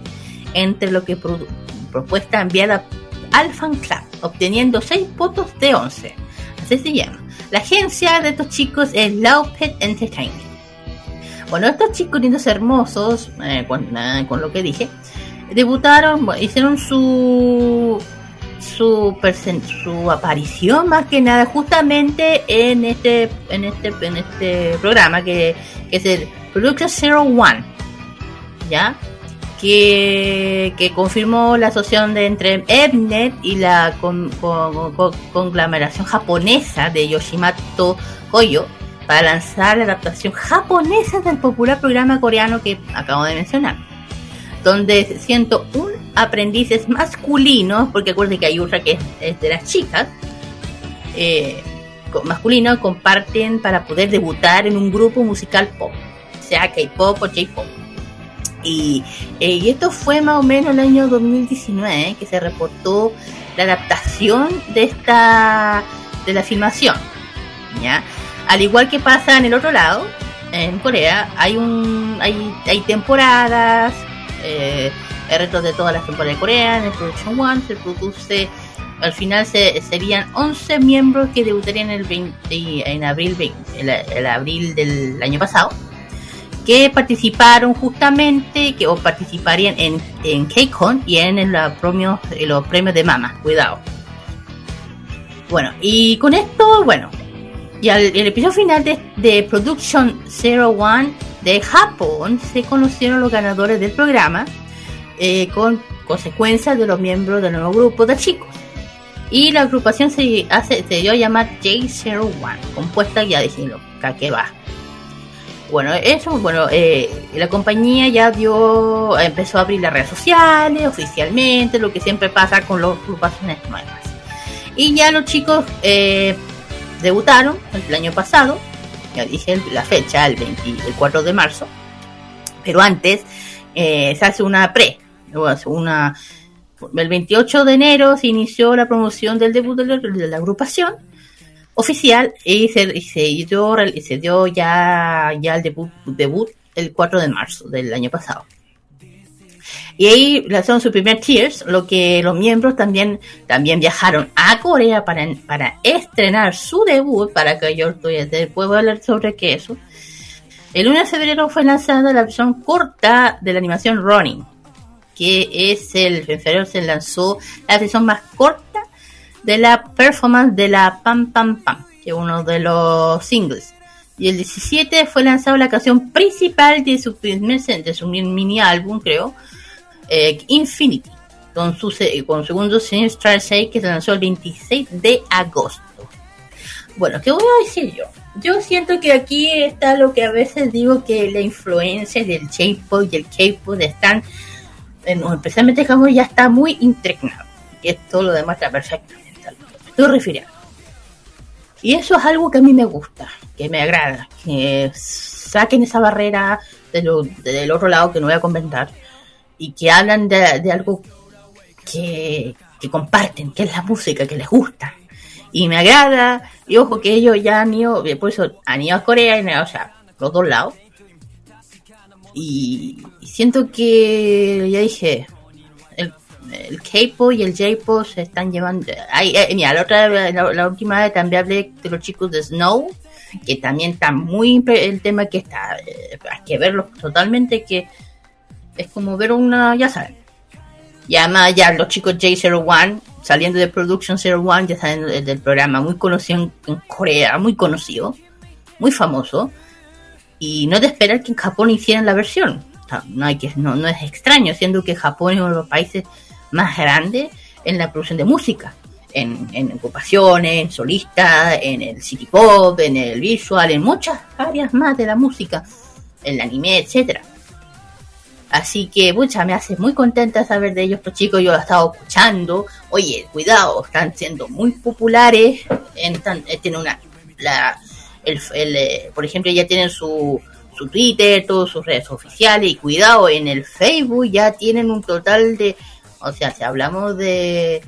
entre lo que propuesta enviada al fan club, obteniendo 6 votos de 11. Así se llama. La agencia de estos chicos es Laupet Entertainment. Bueno, estos chicos lindos hermosos, eh, con, eh, con lo que dije, debutaron, bueno, hicieron su su aparición más que nada justamente en este en este en este programa que, es el Production 01 ya que, que confirmó la asociación de entre Mnet y la con- con- con- conglomeración japonesa de Yoshimato Koyo para lanzar la adaptación japonesa del popular programa coreano que acabo de mencionar, donde siento un aprendices masculinos, porque acuérdense que hay otra que es, es de las chicas, eh, masculinos comparten para poder debutar en un grupo musical pop, sea K-pop o J-pop. Y, eh, y esto fue más o menos el año 2019 que se reportó la adaptación de esta de la filmación. ¿ya? Al igual que pasa en el otro lado, en Corea, hay un hay, temporadas, eh, hay retos de todas las temporadas de Corea, en el Production One se produce, al final se, serían 11 miembros que debutarían el 20 en abril, 20 el, abril del año pasado que participaron justamente, que o participarían en, en KCON y en, el, la premio- en los premios de Mama, cuidado. Bueno, y con esto, bueno, y al el episodio final de, de Production 01 de Japón se conocieron los ganadores del programa eh, con consecuencias de los miembros del nuevo grupo de chicos. Y la agrupación se, hace, se dio a llamar J01, compuesta, ya dijimos, ¿a qué va? Bueno, eso, bueno, eh, la compañía ya dio, empezó a abrir las redes sociales oficialmente, lo que siempre pasa con las agrupaciones nuevas. Y ya los chicos eh, debutaron el año pasado, ya dije la fecha, el 24 de marzo, pero antes eh, se hace una pre, una, el 28 de enero se inició la promoción del debut de la, agrupación oficial y se, y se dio, y se dio ya, ya el debut, debut el 4 de marzo del año pasado. Y ahí lanzaron su primer Tears, lo que los miembros también, también viajaron a Corea para, para estrenar su debut, para que yo después voy a hablar sobre qué eso. El 1 de febrero fue lanzada la versión corta de la animación Running, que es el, febrero se lanzó la versión más corta de la performance de la Pam Pam Pam, que es uno de los singles. Y el 17 fue lanzada la canción principal de su primer de su mini álbum, creo, eh, Infinity, con su, con su segundo single Star 6 que se lanzó el 26 de agosto. Bueno, ¿qué voy a decir yo? Yo siento que aquí está lo que a veces digo que la influencia del J-pop y el K-pop están, en- especialmente en Japón, ya está muy impregnado. Y esto lo perfectamente lo que me estoy refiriendo. Y eso es algo que a mí me gusta, que me agrada, que saquen esa barrera del otro lado que no voy a comentar y que hablan de, de algo que, que comparten, que es la música, que les gusta. Y me agrada, y ojo que ellos ya han ido, por eso han ido a Corea, y, o sea, los dos lados. Y, siento que, ya dije, el, K-pop y el J-pop se están llevando. Ay, eh, mira, la, otra, la, la última vez también hablé de los chicos de Snow, que también está muy el tema que está, eh, hay que verlo totalmente, que es como ver una, ya saben. Y además ya los chicos J01 saliendo de Production 01 ya salen del, programa muy conocido en, Corea, muy conocido, muy famoso. Y no de esperar que en Japón hicieran la versión. No, hay que, no, no es extraño, siendo que Japón es uno de los países más grandes en la producción de música. En, en ocupaciones, en solistas, en el city pop, en el visual, en muchas áreas más de la música, en el anime, etcétera. Así que, mucha, me hace muy contenta saber de ellos, los chicos. Yo lo he estado escuchando. Oye, cuidado, están siendo muy populares. En eh, tienen una, la, el, el, eh, por ejemplo, ya tienen su, su Twitter, todas sus redes oficiales. Y cuidado, en el Facebook ya tienen un total de. O sea, si hablamos de,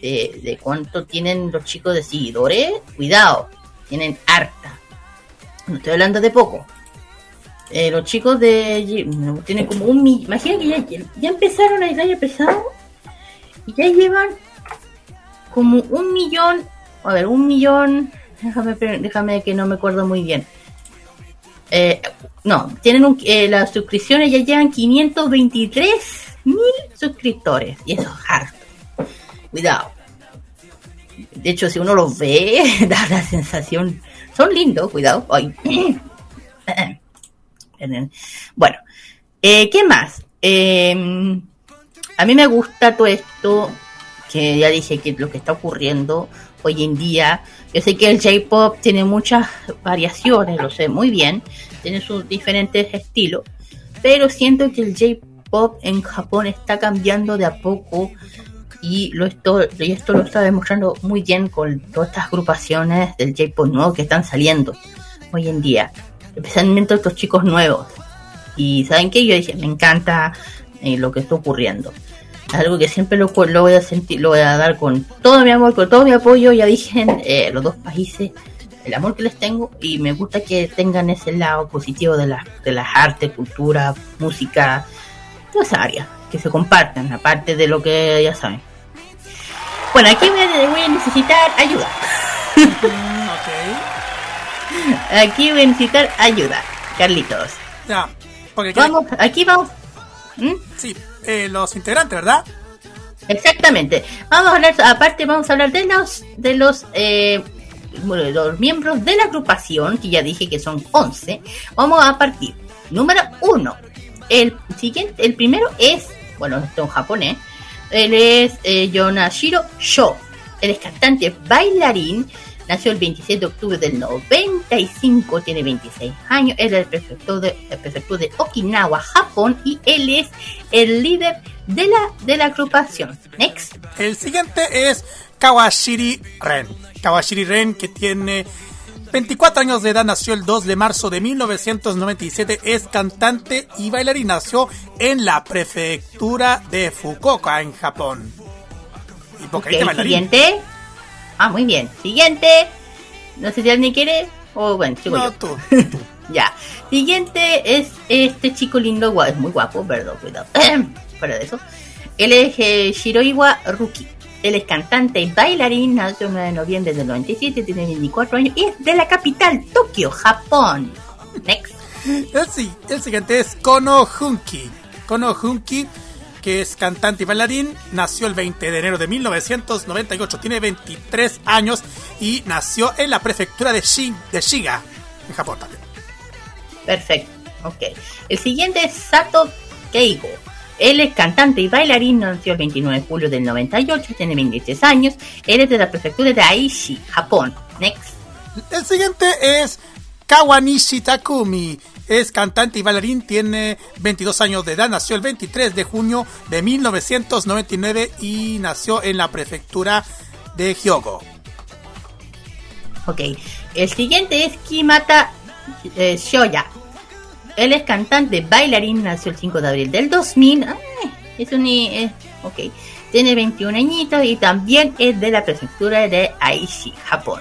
de, de cuánto tienen los chicos de seguidores, cuidado, tienen harta. No estoy hablando de poco. Eh, los chicos de no, tienen como un millón. Imagina que ya, ya empezaron el año pasado y ya llevan como un millón. A ver, un millón. Déjame, déjame que no me acuerdo muy bien. Eh, no, tienen un, eh, las suscripciones ya llevan 523 mil suscriptores y eso es harto. Cuidado. De hecho, si uno los ve, da la sensación. Son lindos, cuidado. Ay. Bueno, eh, ¿qué más? Eh, a mí me gusta todo esto, que ya dije que lo que está ocurriendo hoy en día. Yo sé que el J-Pop tiene muchas variaciones, lo sé muy bien, tiene sus diferentes estilos, pero siento que el J-Pop en Japón está cambiando de a poco y, lo esto, y esto lo está demostrando muy bien con todas estas agrupaciones del J-Pop nuevo que están saliendo hoy en día, especialmente estos chicos nuevos. Y saben que yo dije, me encanta eh, lo que está ocurriendo. Es algo que siempre lo, voy a sentir, lo voy a dar con todo mi amor, con todo mi apoyo. Ya dije eh, los dos países, el amor que les tengo y me gusta que tengan ese lado positivo de, la, de las artes, cultura, música, toda esa área, que se compartan, aparte de lo que ya saben. Bueno, aquí voy a, voy a necesitar ayuda. Aquí voy a necesitar ayuda, Carlitos. Ya, porque Vamos, aquí vamos. ¿Mm? Sí, eh, los integrantes, ¿verdad? Exactamente. Vamos a hablar, aparte vamos a hablar de los, de los, eh, bueno, de los miembros de la agrupación, que ya dije que son 11. Vamos a partir. Número uno. El siguiente, el primero es, bueno, esto en japonés. Él es eh, Yonashiro Sho. Él es cantante, bailarín. Nació el 26 de octubre del 95, tiene 26 años. Es el prefecto de, el prefecto de Okinawa, Japón. Y él es el líder de la, de la agrupación. Next. El siguiente es Kawashiri Ren. Kawashiri Ren, que tiene 24 años de edad, nació el 2 de marzo de 1997, es cantante y bailarín. Nació en la prefectura de Fukuoka, en Japón. Y vocalista Ok, bailarín. siguiente. Ah, muy bien. Siguiente. No sé si alguien quiere. O bueno, sigo No, tú. Ya. Siguiente es este chico lindo, guau, es muy guapo, perdón, cuidado. Fuera de eso. Él es eh, Shiroiwa Ruki. Él es cantante y bailarín, nació el 9 de noviembre del 97, tiene 24 años y es de la capital, Tokio, Japón. Next. El, el siguiente es Kono Hunki. Kono Hunki, que es cantante y bailarín, nació el 20 de enero de 1998, tiene 23 años y nació en la prefectura de, Shi- de Shiga, en Japón también. Perfecto. Ok. El siguiente es Sato Keigo. Él es cantante y bailarín, nació el 29 de julio del 98, tiene 23 años. Él es de la prefectura de Aichi, Japón. Next. El siguiente es Kawanishi Takumi. Es cantante y bailarín, tiene 22 años de edad, nació el 23 de junio de 1999 y nació en la prefectura de Hyogo. Ok. El siguiente es Kimata eh, Shoya. Él es cantante, bailarín, nació el 5 de abril del 2000. Ay, es un... eh, ok. Tiene 21 añitos y también es de la prefectura de Aichi, Japón.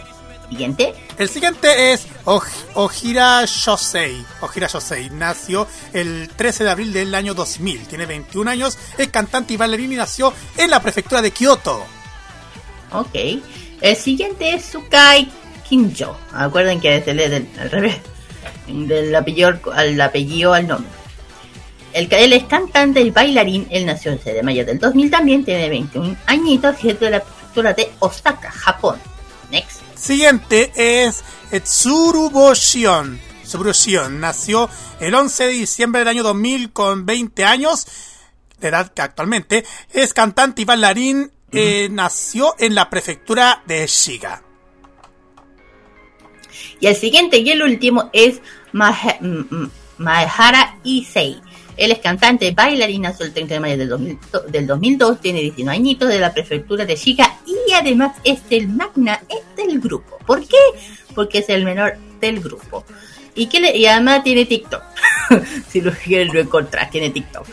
Siguiente. El siguiente es Ojira Shosei. Ojira Shosei nació el 13 de abril del año 2000. Tiene 21 años, es cantante y bailarín y nació en la prefectura de Kyoto. Ok. El siguiente es Sukai Kinjo. Acuerden que se lee del, al revés. Del apellido al, al apellido al nombre. El que él es cantante y bailarín. Él nació el 6 de mayo del 2000 también. Tiene 21 añitos y es de la prefectura de Osaka, Japón. Siguiente es Tsuru Shion. Tsuru Shion nació el 11 de diciembre del año 2000 con 20 años, de edad que actualmente es cantante y bailarín. eh, nació en la prefectura de Shiga. Y el siguiente y el último es Mahe- M- M- Maehara Issei. Él es cantante, bailarín, nació el 30 de mayo del, 2000 del 2002, tiene 19 añitos de la prefectura de Shiga y además es el magna del grupo. ¿Por qué? Porque es el menor del grupo. Y, que le- y además tiene TikTok. si lo quieren lo encontrar, tiene TikTok.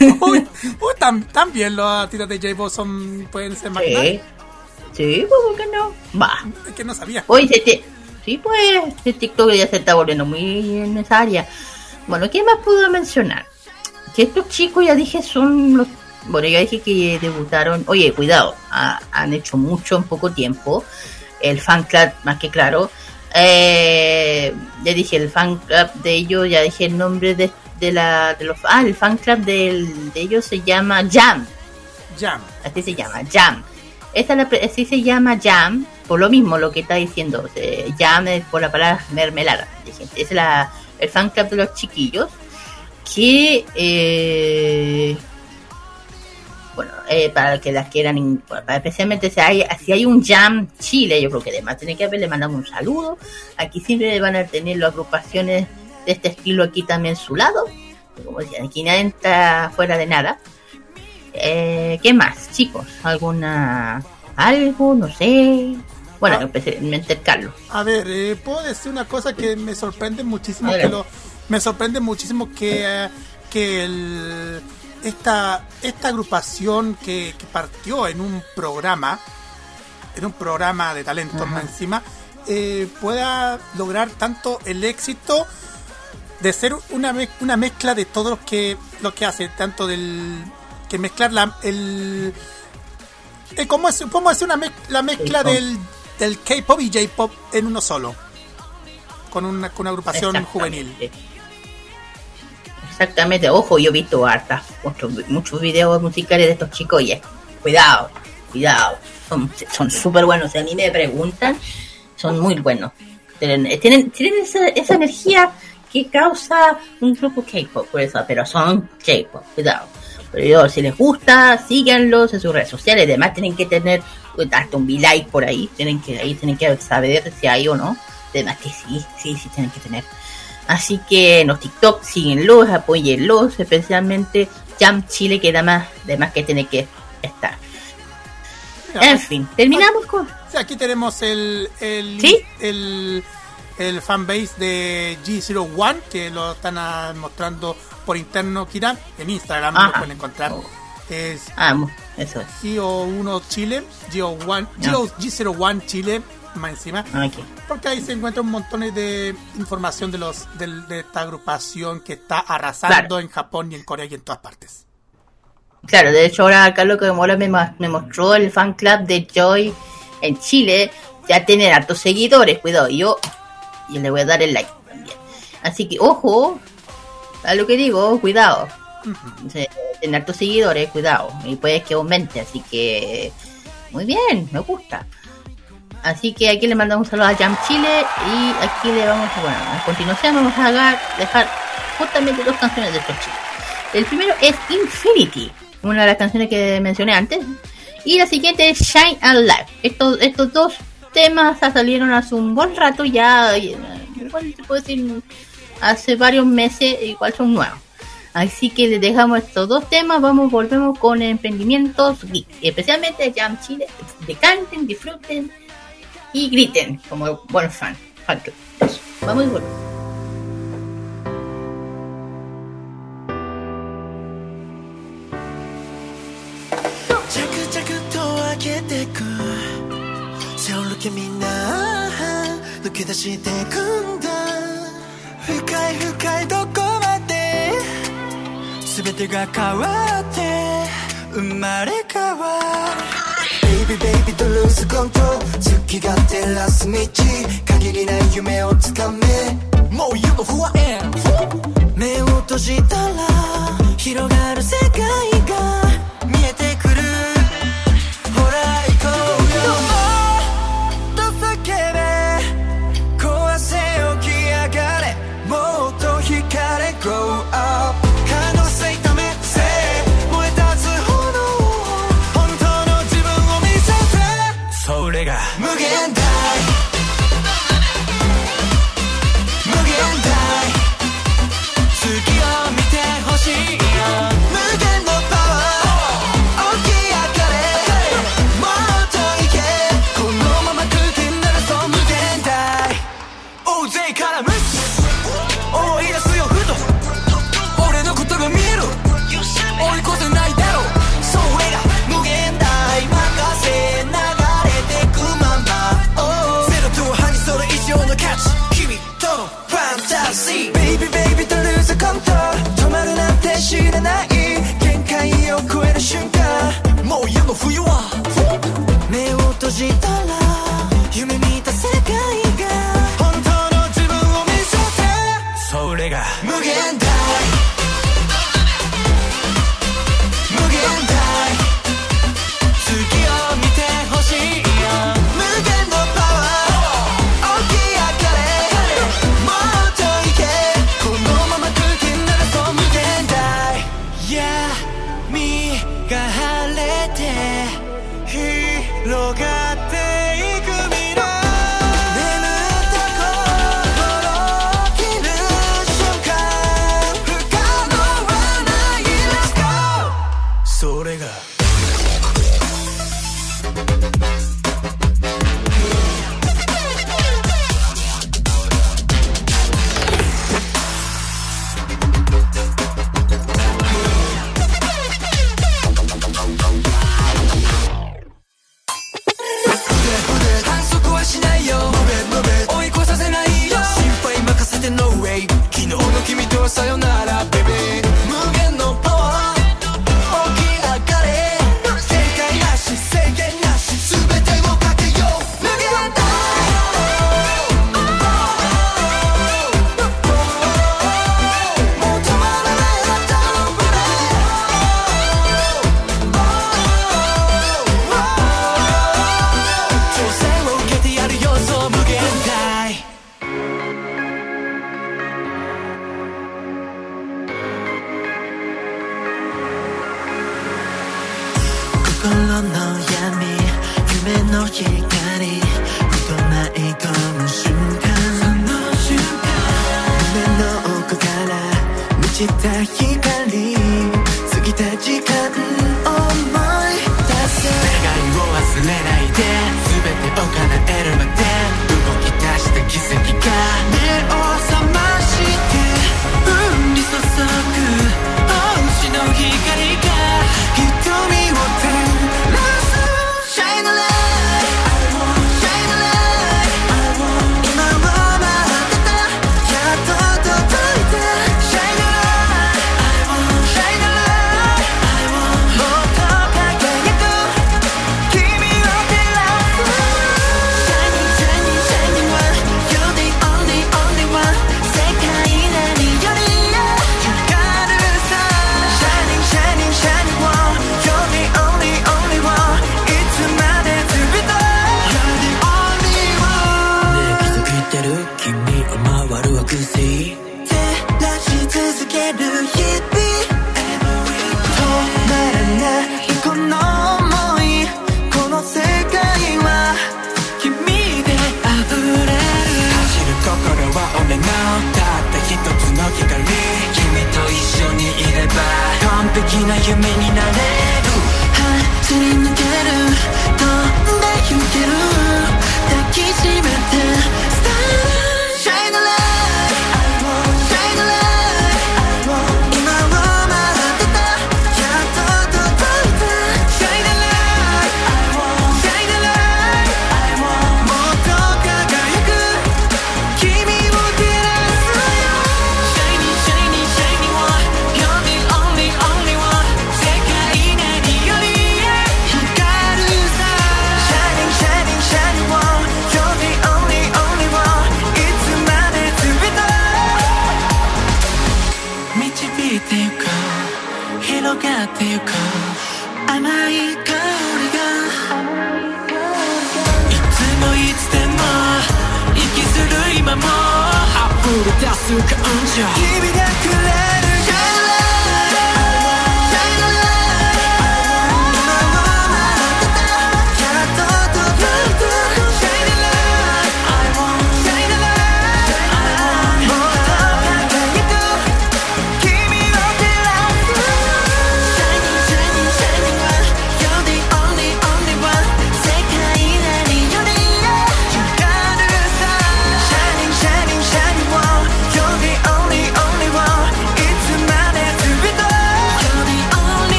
Uy, uy, tam- también los artistas de J-Bo son pueden ser Sí, magnates. sí, pues, ¿por qué no? Va. Es que no sabía. Oye, se te- sí, pues, el TikTok ya se está volviendo muy en esa área. Bueno, ¿qué más puedo mencionar? Que estos chicos, ya dije, son los... Bueno, ya dije que debutaron... Oye, cuidado, ha- han hecho mucho en poco tiempo. El fan club, más que claro. Eh, ya dije, el fan club de ellos, ya dije el nombre de, de la... De los, ah, el fan club del- de ellos se llama Jam. Jam. Así se llama, Jam. Esta la, así se llama Jam, por lo mismo lo que está diciendo. eh, jam es por la palabra mermelada. Dije, Es la, el fan club de los chiquillos. Que eh, bueno eh, para que las quieran para- especialmente si hay si hay un jam Chile yo creo que además tiene que haber le mandamos un saludo. Aquí siempre van a tener las agrupaciones de este estilo aquí también su lado. Como decían aquí nadie está fuera de nada. Eh, qué más chicos alguna algo no sé. Bueno Ah. especialmente Carlos. A ver, eh, puedo decir una cosa que me sorprende muchísimo que lo, me sorprende muchísimo que, eh, que el- esta, esta agrupación que, que partió en un programa, en un programa de talentos Ajá. más encima, eh, pueda lograr tanto el éxito de ser una, mez- una mezcla de todo lo que, lo que hace, tanto del que mezclar la, el, eh, ¿cómo es, cómo es una mez- la mezcla del, del K-pop y J-pop en uno solo? Con una, con una agrupación juvenil. Exactamente, ojo, yo he visto hartas, muchos, videos musicales de estos chicos y cuidado, cuidado, son son súper buenos. Si a mí me preguntan, son muy buenos. Tienen, eh, tienen, tienen esa, esa energía que causa un grupo K-pop, por eso, pero son K-pop, cuidado. Pero si les gusta, síganlos en sus redes sociales. Además, tienen que tener hasta un like por ahí. Tienen que, ahí tienen que saber si hay o no. Además, que sí, sí, sí, tienen que tener. Así que en los TikTok síguenlos, apóyenlos, especialmente Jam Chile, que además, además que tiene que estar. Mira, En fin, terminamos con. Sí, aquí tenemos el el, ¿Sí? el, el fanbase de G01 que lo están ah, mostrando por interno Kira en Instagram lo Ajá. pueden encontrar es Ah, eso es. Gio1 Chile Gio1 Ya. Gio- G01 Chile más encima Aquí. porque ahí se encuentra un montón de información de los del- de, esta agrupación que está arrasando Claro. en Japón y en Corea y en todas partes Claro, de hecho ahora Carlos que Mola me, me mostró el fan club de Joy en Chile. Ya tiene hartos seguidores, cuidado, yo, y le voy a dar el like también. Así que, ojo, a lo que digo, cuidado. Sí, Tiene hartos seguidores, cuidado. Y puede que aumente, así que, muy bien, me gusta. Así que aquí le mandamos un saludo a Jam Chile y aquí le vamos a, bueno, a continuación vamos a dejar justamente dos canciones de estos chicos. El primero es Infinity, una de las canciones que mencioné antes. Y la siguiente es Shine and Live. Estos, estos dos temas salieron hace un buen rato ya, eh, igual se puede decir hace varios meses, igual son nuevos. Así que les dejamos estos dos temas, vamos, volvemos con emprendimientos geek. Especialmente Jam Chile, de canten, disfruten y griten como buenos fan. fan club. Eso. Vamos y volvemos. 着々と開けてく背を抜けみんな抜け出してくんだ深い深いどこまで全てが変わって生まれ変わる Baby baby と lose control 好 き勝手ラス道限りない夢をつかめ。もう you know who I am 目を閉じたら広がる世界が見えての冬は目を閉じたら夢見た世界が本当の自分を見せてそれが vas a llorar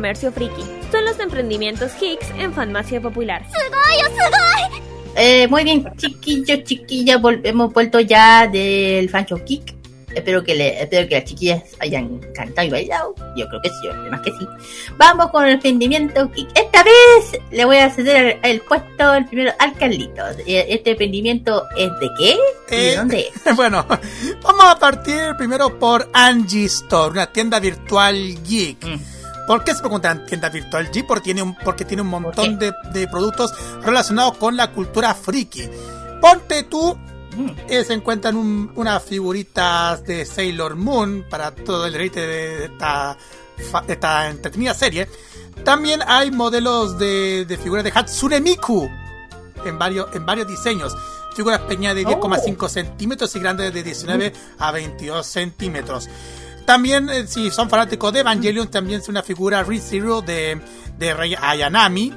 comercio friki. Son los emprendimientos Hicks en Farmacia Popular. Eh, muy bien, chiquillos, chiquillas, vol- hemos vuelto ya del Fancho Kick. Espero que, le, espero que las chiquillas hayan cantado y bailado. Yo creo que sí, además que sí. Vamos con el emprendimiento Kick. Esta vez le voy a ceder el, el puesto el primero al Carlitos. Eh, ¿Este emprendimiento es de qué? ¿Y de Eh, dónde es? Bueno, vamos a partir primero por Angie Store, una tienda virtual geek. Mm. ¿Por qué se preguntan tienda virtual geek? Porque tiene un, porque tiene un montón de, de productos relacionados con la cultura friki. Ponte tú, Mm. eh, se encuentran un- unas figuritas de Sailor Moon para todo el deleite de esta, de esta entretenida serie. También hay modelos de, de figuras de Hatsune Miku en varios, en varios diseños. Figuras pequeñas de 10,5 centímetros y grandes de 19 a 22 centímetros. También, eh, si son fanáticos de Evangelion, también es una figura ReZero de, de Rey Ayanami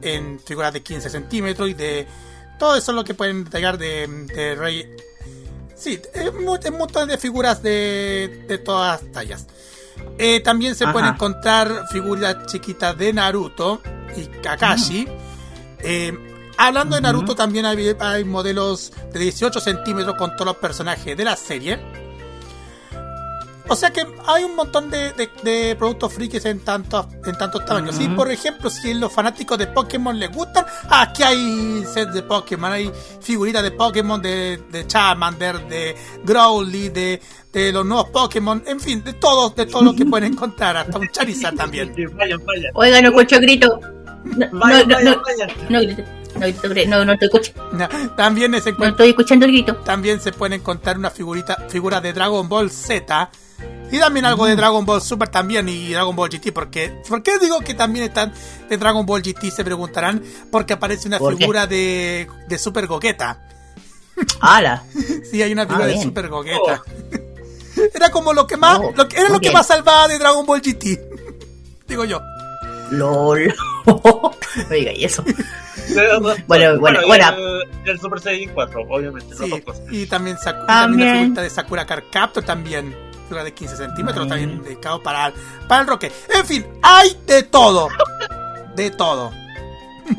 en figuras de 15 centímetros y de todo eso es lo que pueden detallar de, de Rey. Sí, un montón de figuras de, de todas tallas. Eh, también se Ajá. pueden encontrar figuras chiquitas de Naruto y Kakashi. Eh, hablando de Naruto, también hay, hay modelos de 18 centímetros con todos los personajes de la serie. O sea que hay un montón de, de- de productos frikis en tantos, en tantos tamaños. Y por ejemplo, si los fanáticos de Pokémon les gustan, aquí hay sets de Pokémon, hay figuritas de Pokémon, de, de Charmander, de Growly, de, de los nuevos Pokémon, en fin, de todo, de todo lo que pueden encontrar, hasta un Charizard también. Vayan, vayan. Oiga, no escucho grito. No, no, Vayan, no, no, no grite. No, no, te escucho. También se No estoy escuchando el grito. También se pueden encontrar una figurita, figura de Dragon Ball Z. Y también algo de Dragon Ball Super también y Dragon Ball GT. Porque, ¿Por qué digo que también están de Dragon Ball GT? Se preguntarán. Porque aparece una figura de, de Super Gogeta. ¡Hala! Sí, hay una figura de. Super Gogeta. Era como lo que más, Oh, lo que, era lo que más salvaba de Dragon Ball GT. Digo yo. LOL. no diga y eso. Bueno, bueno, y bueno. El, el Super Saiyan 4, obviamente, Sí, y también, también También. la figurita de Sakura Card Captor también. Figura de 15 centímetros, Mm. también dedicado para, para el roque. En fin, hay de todo. De todo.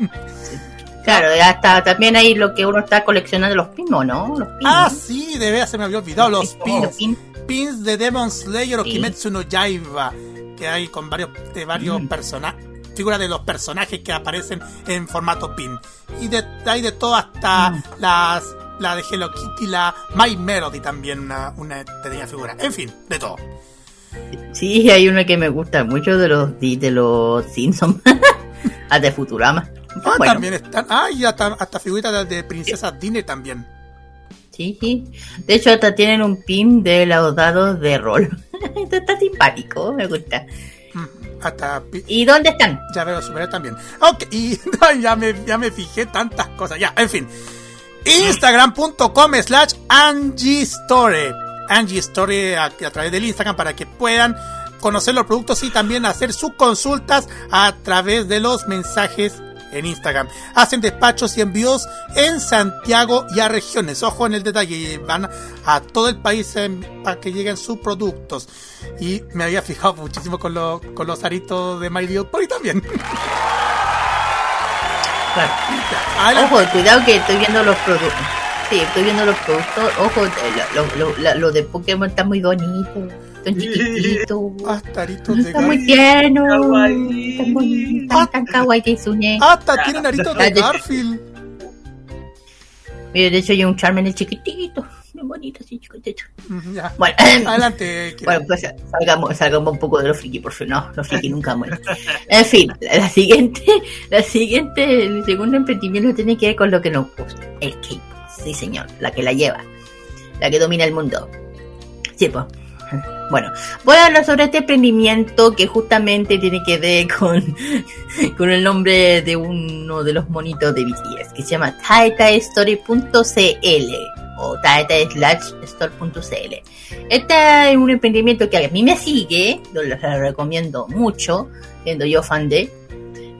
Claro, hasta también hay lo que uno está coleccionando los pins, ¿o ¿no? Los pins. Ah, sí, de veras se me había olvidado los Los pins. pins. Pins de Demon Slayer o Sí. Kimetsu no Yaiba. Que hay con varios, de varios Mm. personajes. Figuras de los personajes que aparecen en formato pin. Y de, hay de todo hasta Mm. las la de Hello Kitty, la My Melody también, una, una pequeña figura. En fin, de todo. Sí, hay uno que me gusta mucho de los de los Simpsons. Hasta de Futurama. Ah, Bueno, también están. Ah, y hasta, hasta figuritas de, de princesas Disney también. sí, sí. De hecho, hasta tienen un pin de los dados de rol. Esto está simpático, me gusta. Mm, Hasta ¿Y dónde están? llaveros superiores también. Ok, y ya, me, ya me fijé tantas cosas. Ya, en fin. Instagram.com slash Angie Story. Angie Story a, través del Instagram para que puedan conocer los productos y también hacer sus consultas a través de los mensajes en Instagram. Hacen despachos y envíos en Santiago y a regiones. Ojo en el detalle, van a todo el país en- para que lleguen sus productos. Y me había fijado muchísimo con, los con los aritos de My Little Pony también. Claro. Ojo, cuidado que estoy viendo los productos. Sí, estoy viendo los productos. Ojo, eh, lo, lo, lo- lo de Pokémon está muy bonito. Son chiquititos. Hasta aritos de Está muy tierno. Kawaii. Tan bonito. Tan, kawaii que Sune. Hasta tienen aritos de Ah, de- Garfield. Mira, de hecho hay un Charmander chiquitito. Muy bonito, así chiquitito. Mm, Ya. Bueno, Adelante. Bueno, pues salgamos, salgamos un poco de los friki, por favor. No, los friki nunca mueren. En fin, la, siguiente, la siguiente, el segundo emprendimiento tiene que ver con lo que nos gusta. El K-pop. Sí, señor. La que la lleva. La que domina el mundo. Sí, pues. Bueno, voy a hablar sobre este emprendimiento que justamente tiene que ver con, con el nombre de uno de los monitos de BTS, que se llama taetastory.cl o taeta-store.cl. Este es un emprendimiento que a mí me sigue, lo recomiendo mucho, siendo yo fan de.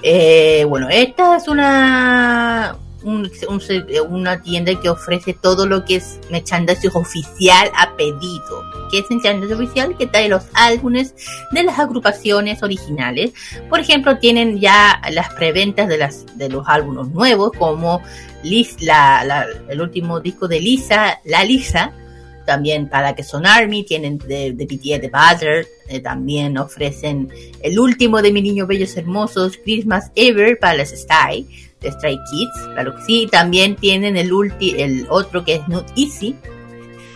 Eh, bueno, esta es una un- un- una tienda que ofrece todo lo que es merchandising oficial a pedido. ¿Qué es merchandising oficial? Que trae los álbumes de las agrupaciones originales. Por ejemplo, tienen ya las preventas de, de los álbumes nuevos, como Liz, el último disco de Lisa, La Lisa. También para que son Army, tienen de, de BTS The Butter, eh, también ofrecen el último de Mi Niños Bellos Hermosos, Christmas Ever para las Style, de Stray Kids, claro que sí, también tienen el ulti, el otro que es Not Easy.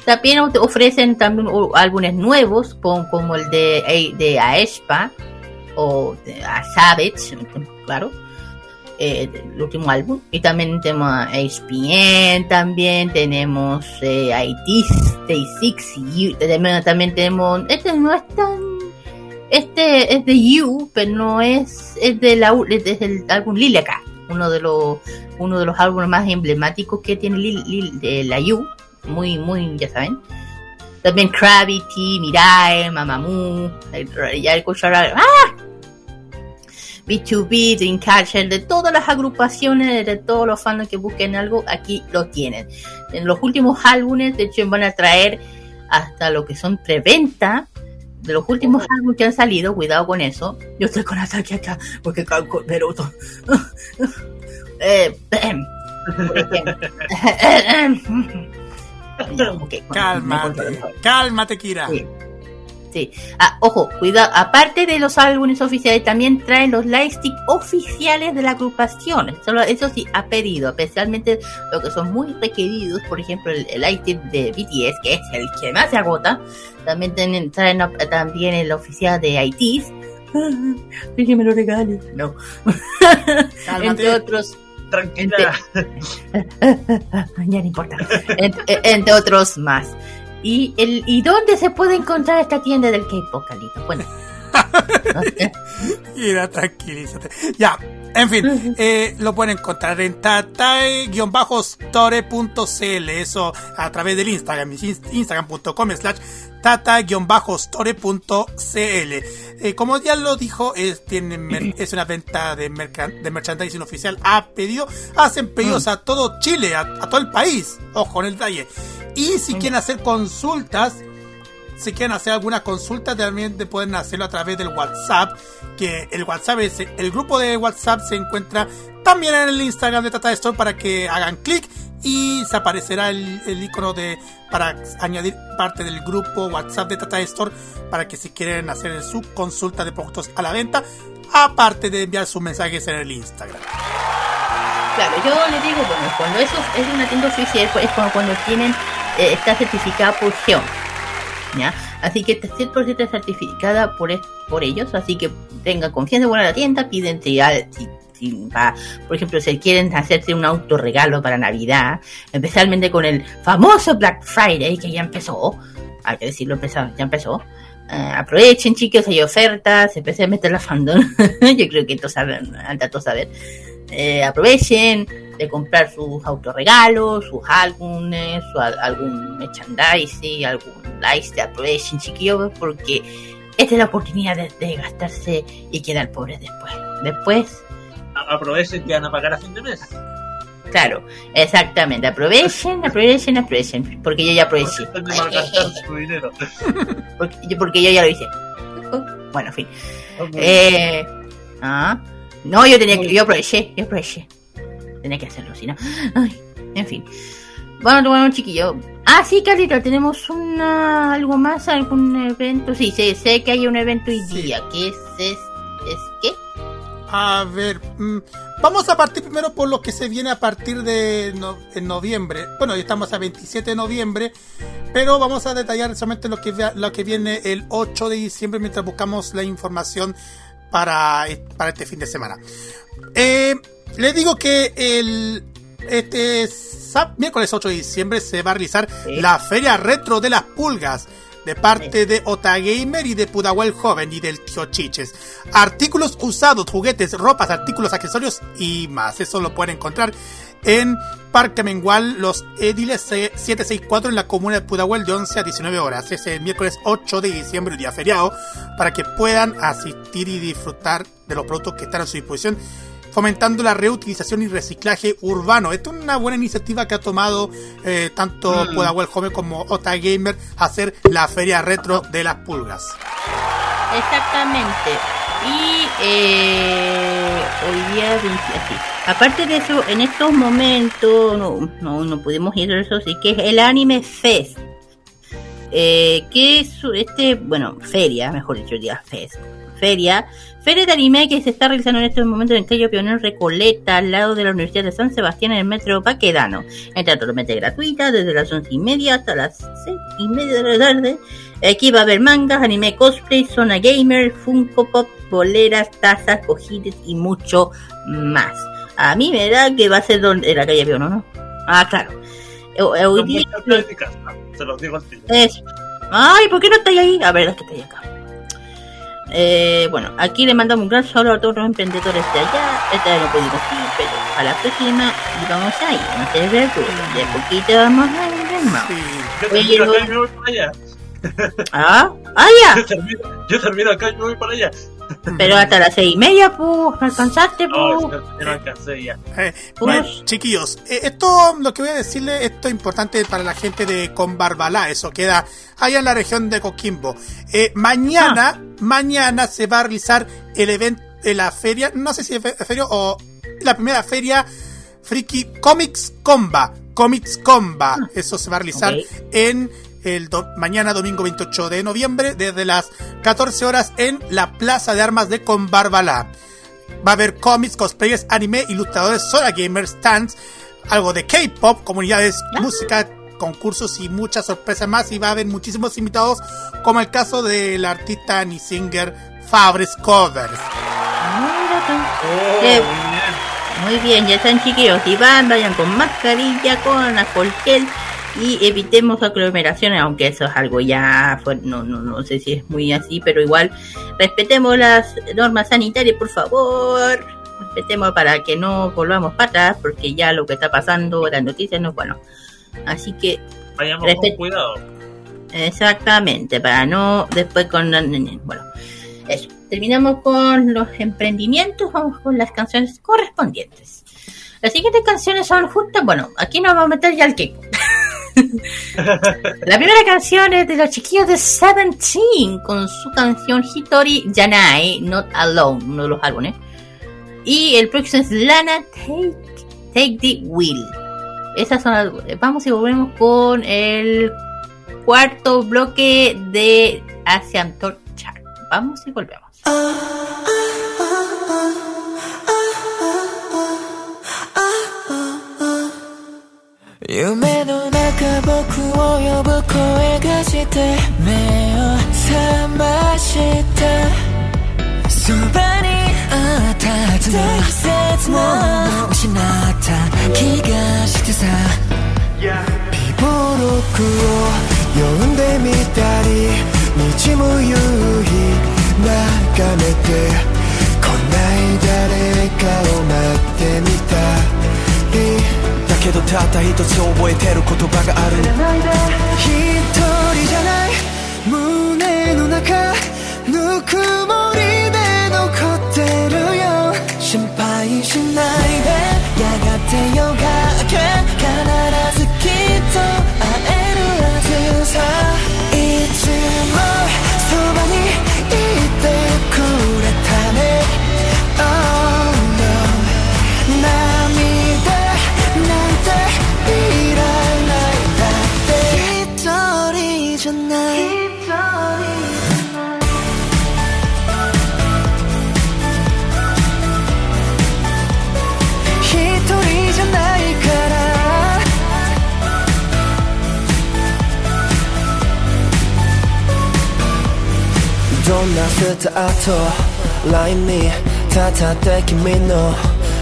También of- ofrecen también álbumes nuevos, como, el de, de Aespa o de a Savage, claro, eh, el último álbum. Y también tenemos a HPN, también tenemos eh, IT, Day 6, You, también, también tenemos, este no es tan, este es de You, pero no es, es de la, es del álbum Liliaca, uno de los, uno de los álbumes más emblemáticos que tiene Lil- Lil- de la You, muy, muy, ya saben. También Gravity, Mirai, Mamamoo, ya escucharon, ¡ah! B2B, Dreamcatcher, de todas las agrupaciones, de todos los fans que busquen algo, aquí lo tienen. En los últimos álbumes, de hecho, van a traer hasta lo que son preventa de los últimos álbumes que han salido, cuidado con eso. Yo estoy con ataque acá, porque calco Naruto. eh, por ejemplo. Ya, ok, bueno, me Cálmate. controlo. Cálmate, Kira. Sí. Sí. Ah, ojo, cuidado. Aparte de los álbumes oficiales, también traen los lightstick oficiales de la agrupación. Solo, eso sí, ha pedido, especialmente los que son muy requeridos. Por ejemplo, el, el lightstick de BTS, que es el que más se agota. También tienen, traen también el oficial de ITs. que me lo. No. Entre otros. Tranquila. ya no importa. Ent- entre otros más. ¿Y, el, ¿Y dónde se puede encontrar esta tienda del K-pop? Bueno. Kira, tranquilízate. Ya. En fin, eh, lo pueden encontrar en tatae-store.cl, eso a través del Instagram, instagram.com slash tata-store.cl. Eh, como ya lo dijo, es, tienen mer- es una venta de, merca- de merchandising oficial a pedido. Hacen pedidos a todo Chile, a, a todo el país. Ojo en el detalle. Y si quieren hacer consultas, si quieren hacer alguna consulta, también te pueden hacerlo a través del WhatsApp. Que el WhatsApp es, el grupo de WhatsApp se encuentra también en el Instagram de Tata Store para que hagan clic y se aparecerá el, el icono de para añadir parte del grupo WhatsApp de Tata Store para que si quieren hacer su consulta de productos a la venta, aparte de enviar sus mensajes en el Instagram. Claro, yo le digo, bueno, cuando eso es una tienda oficial, es como cuando tienen, está certificada por Geon, ¿ya? Así que está 100% certificada por, por ellos, así que tengan confianza en la tienda, si va- por ejemplo, si quieren hacerse un autorregalo para Navidad, especialmente con el famoso Black Friday, que ya empezó, hay que decirlo, empezó- ya empezó. Eh, aprovechen, chicos, hay ofertas, especialmente en la fandom. Yo creo que todos saben, anda todos saber. Eh, aprovechen de comprar sus autorregalos, sus álbumes, su, al- algún merchandising, algún lice, aprovechen chiquillos, porque esta es la oportunidad de, de gastarse y quedar pobres después. Después, Aprovechen que van a pagar a fin de mes. claro, exactamente, aprovechen, aprovechen, aprovechen, porque yo ya aproveché. Traten de malgastar su dinero. Porque, yo- porque yo ya lo hice. Bueno, en fin. Eh, ah, no, yo tenía que, yo aproveché, yo aproveché. Tenía que hacerlo, si no. Ay, en fin. Bueno, bueno, chiquillo. Ah, sí, Carlito, tenemos una, algo más, algún evento. Sí, sé, sé que hay un evento hoy día. ¿Qué es, es, es qué? A ver, mm, vamos a partir primero por lo que se viene a partir de no- en noviembre. Bueno, ya estamos a 27 de noviembre, pero vamos a detallar solamente lo que, lo que viene el 8 de diciembre mientras buscamos la información para, para este fin de semana. Eh, le digo que el este sab- miércoles 8 de diciembre se va a realizar la Feria Retro de las Pulgas de parte de Otagamer y de Pudahuel Joven y del Tío Chiches. Artículos usados, juguetes, ropas, artículos, accesorios y más. Eso lo pueden encontrar en Parque Mengual, Los Ediles C- 764 en la comuna de Pudahuel de 11 a 19 horas. Es el miércoles 8 de diciembre, día feriado, para que puedan asistir y disfrutar de los productos que están a su disposición fomentando la reutilización y reciclaje urbano. Esta es una buena iniciativa que ha tomado eh, tanto Mm. Pudahuel Joven como Ota Gamer hacer la feria retro de las pulgas. Exactamente. Y eh, hoy día 20, así. Aparte de eso, en estos momentos no, no, pudimos ir a eso, sí que es el Anime Fest. Eh, que es este, bueno, feria, mejor dicho, día Fest. Feria. Feria de anime que se está realizando en estos momentos en el Calle Pionero Recoleta, al lado de la Universidad de San Sebastián, en el metro Paquedano. Entra totalmente gratuita, desde las once y media hasta las seis y media de la tarde. Aquí va a haber mangas, anime cosplay, zona gamer, Funko Pop, boleras, tazas, cojines y mucho más. A mí me da que va a ser donde, en la calle Piono, ¿no? Ah, claro. Hoy Son día- muchas prácticas, ¿no? Se los digo tiro. eso. Ay, ¿por qué no estáis ahí? La verdad es que estáis acá. Eh, bueno, aquí le mandamos un gran saludo a todos los emprendedores de allá. Esta vez no pudimos ir, pero a la próxima y vamos a ir. No se preocupen, de poquito vamos a ir más. Yo termino Pero- acá y me voy para allá. Ah, ah, ya. Yo termino, yo termino acá y me voy para allá. Pero hasta las seis y media, pues, ¿me alcanzaste, pues. yo yo no alcancé ya. Eh, bueno, chiquillos, eh, esto, lo que voy a decirles, esto es importante para la gente de Conbarbalá, eso queda allá en la región de Coquimbo. Eh, mañana, mañana se va a realizar el evento, la feria, no sé si es fe- feria o la primera feria Friki Comics Comba, Comics Comba, eso se va a realizar en el do- mañana domingo 28 de noviembre desde las 14 horas en la Plaza de Armas de Conbarbalá. Va a haber cómics, cosplayers, anime, ilustradores, Sora Gamers, stands, algo de K-pop, comunidades, música, concursos y muchas sorpresas más. Y va a haber muchísimos invitados, como el caso del artista Annie Singer Fabres Covers. Qué- Muy bien, ya están chiquillos. Si van, vayan con mascarilla, con alcohol gel y evitemos aglomeraciones, aunque eso es algo ya, no, no, no sé si es muy así, pero igual respetemos las normas sanitarias, por favor. respetemos para que no volvamos para atrás, porque ya lo que está pasando, las noticias no es bueno. Así que, Vayamos con cuidado. exactamente, para no después con... Bueno, eso. Terminamos con los emprendimientos, vamos con las canciones correspondientes. Las siguientes canciones son justas, bueno, aquí nos vamos a meter ya al que. La primera canción es de los chiquillos de Seventeen con su canción Hitori Janai, Not Alone, uno de los álbumes. Y el próximo es Lana Take, Take the Wheel. Esas son las- Vamos y volvemos con el cuarto bloque de Asian Chart. Vamos y volvemos. 夢の中僕を呼ぶ声がして目を覚ましたそばにあったはずの大切なものを失った気がしてさ。ピボロクを呼んでみたり道も夕日眺めて来ない誰かを待ってみたり。一つ覚えてる言葉がある。一人じゃない。胸の中ぬくもりで残ってるよ。心配しないで。やがて夜が明け。必ずスタートラインに立って君の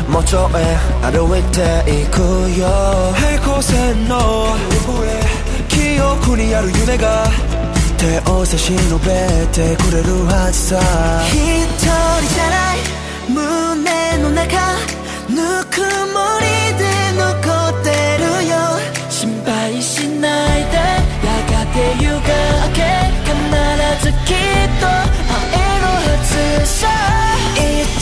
元へ歩いていくよ。平行線の記憶にある夢が手を差し伸べてくれるはずさ。一人じゃない胸の中ぬくもりで残ってるよ。心配しないでやがて夜が明け It's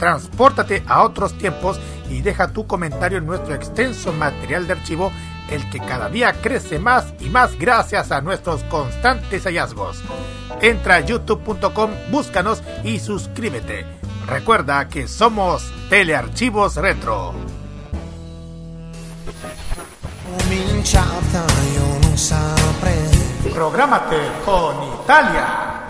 Transpórtate a otros tiempos y deja tu comentario en nuestro extenso material de archivo, el que cada día crece más y más gracias a nuestros constantes hallazgos. Entra a youtube.com, búscanos y suscríbete. Recuerda que somos Telearchivos Retro. Prográmate con Italia.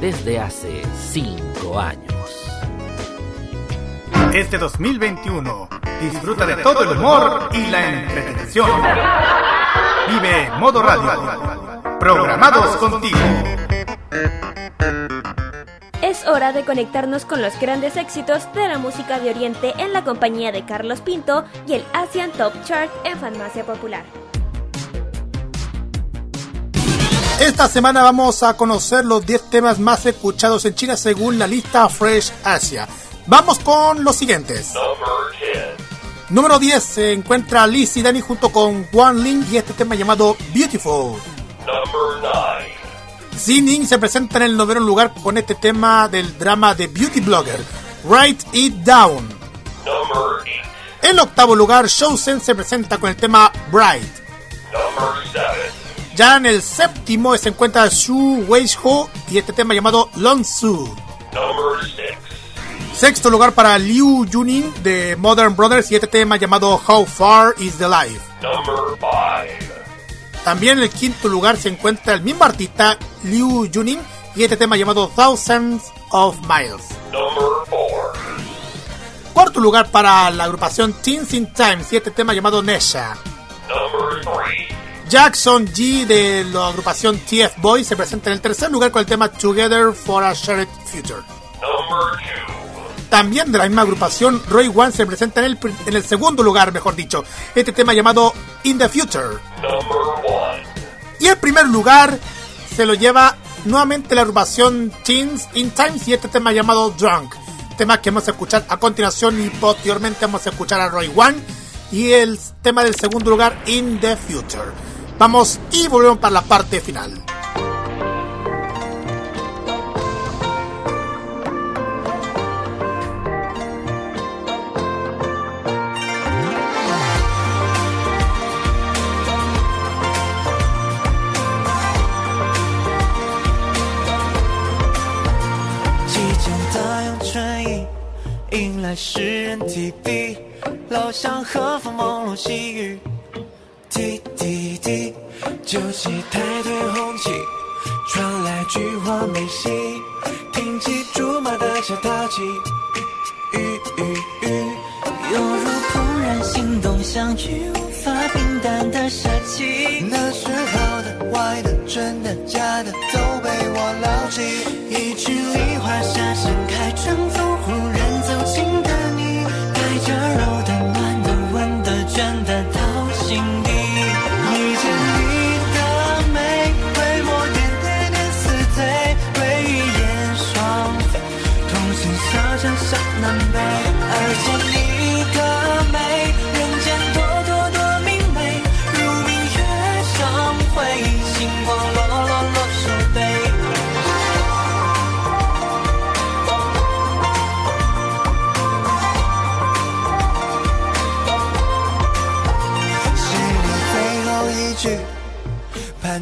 desde hace 5 años. Este 2021, disfruta de todo el humor y la entretención. Vive Modo Radio, programados contigo. Es hora de conectarnos con los grandes éxitos de la música de Oriente en la compañía de Carlos Pinto y el Asian Top Chart en Farmacia Popular. Esta semana vamos a conocer los 10 temas más escuchados en China según la lista Fresh Asia. Vamos con los siguientes. Número 10 se encuentra Liz y Danny junto con Wan Ling y este tema llamado Beautiful. Zining se presenta en el noveno lugar con este tema del drama de Beauty Blogger, Write It Down. En octavo lugar, Shousen se presenta con el tema Bright. Ya en el séptimo se encuentra Shu Weiho y este tema llamado Long Su. Sexto lugar para Liu Junin de Modern Brothers y este tema llamado How Far Is the Life. También en el quinto lugar se encuentra el mismo artista Liu Junin y este tema llamado Thousands of Miles. Cuarto lugar para la agrupación Teens in Times y este tema llamado Nesha. Jackson G de la agrupación TF Boys se presenta en el tercer lugar con el tema Together for a Shared Future. También de la misma agrupación, Roy One se presenta en el, en el segundo lugar, mejor dicho, este tema llamado In the Future. Y el primer lugar se lo lleva nuevamente la agrupación Teens in Times y este tema llamado Drunk. Tema que vamos a escuchar a continuación y posteriormente vamos a escuchar a Roy One y el tema del segundo lugar In the Future. Vamos y volvemos para la parte final. 季节滴滴滴，酒旗抬腿红旗，传来菊花美戏，听起竹马的小淘气，雨雨雨，犹如怦然心动相遇，无法平淡的舍弃，那是好的、坏的、真的、假的，都被我牢记。一曲梨花下盛开，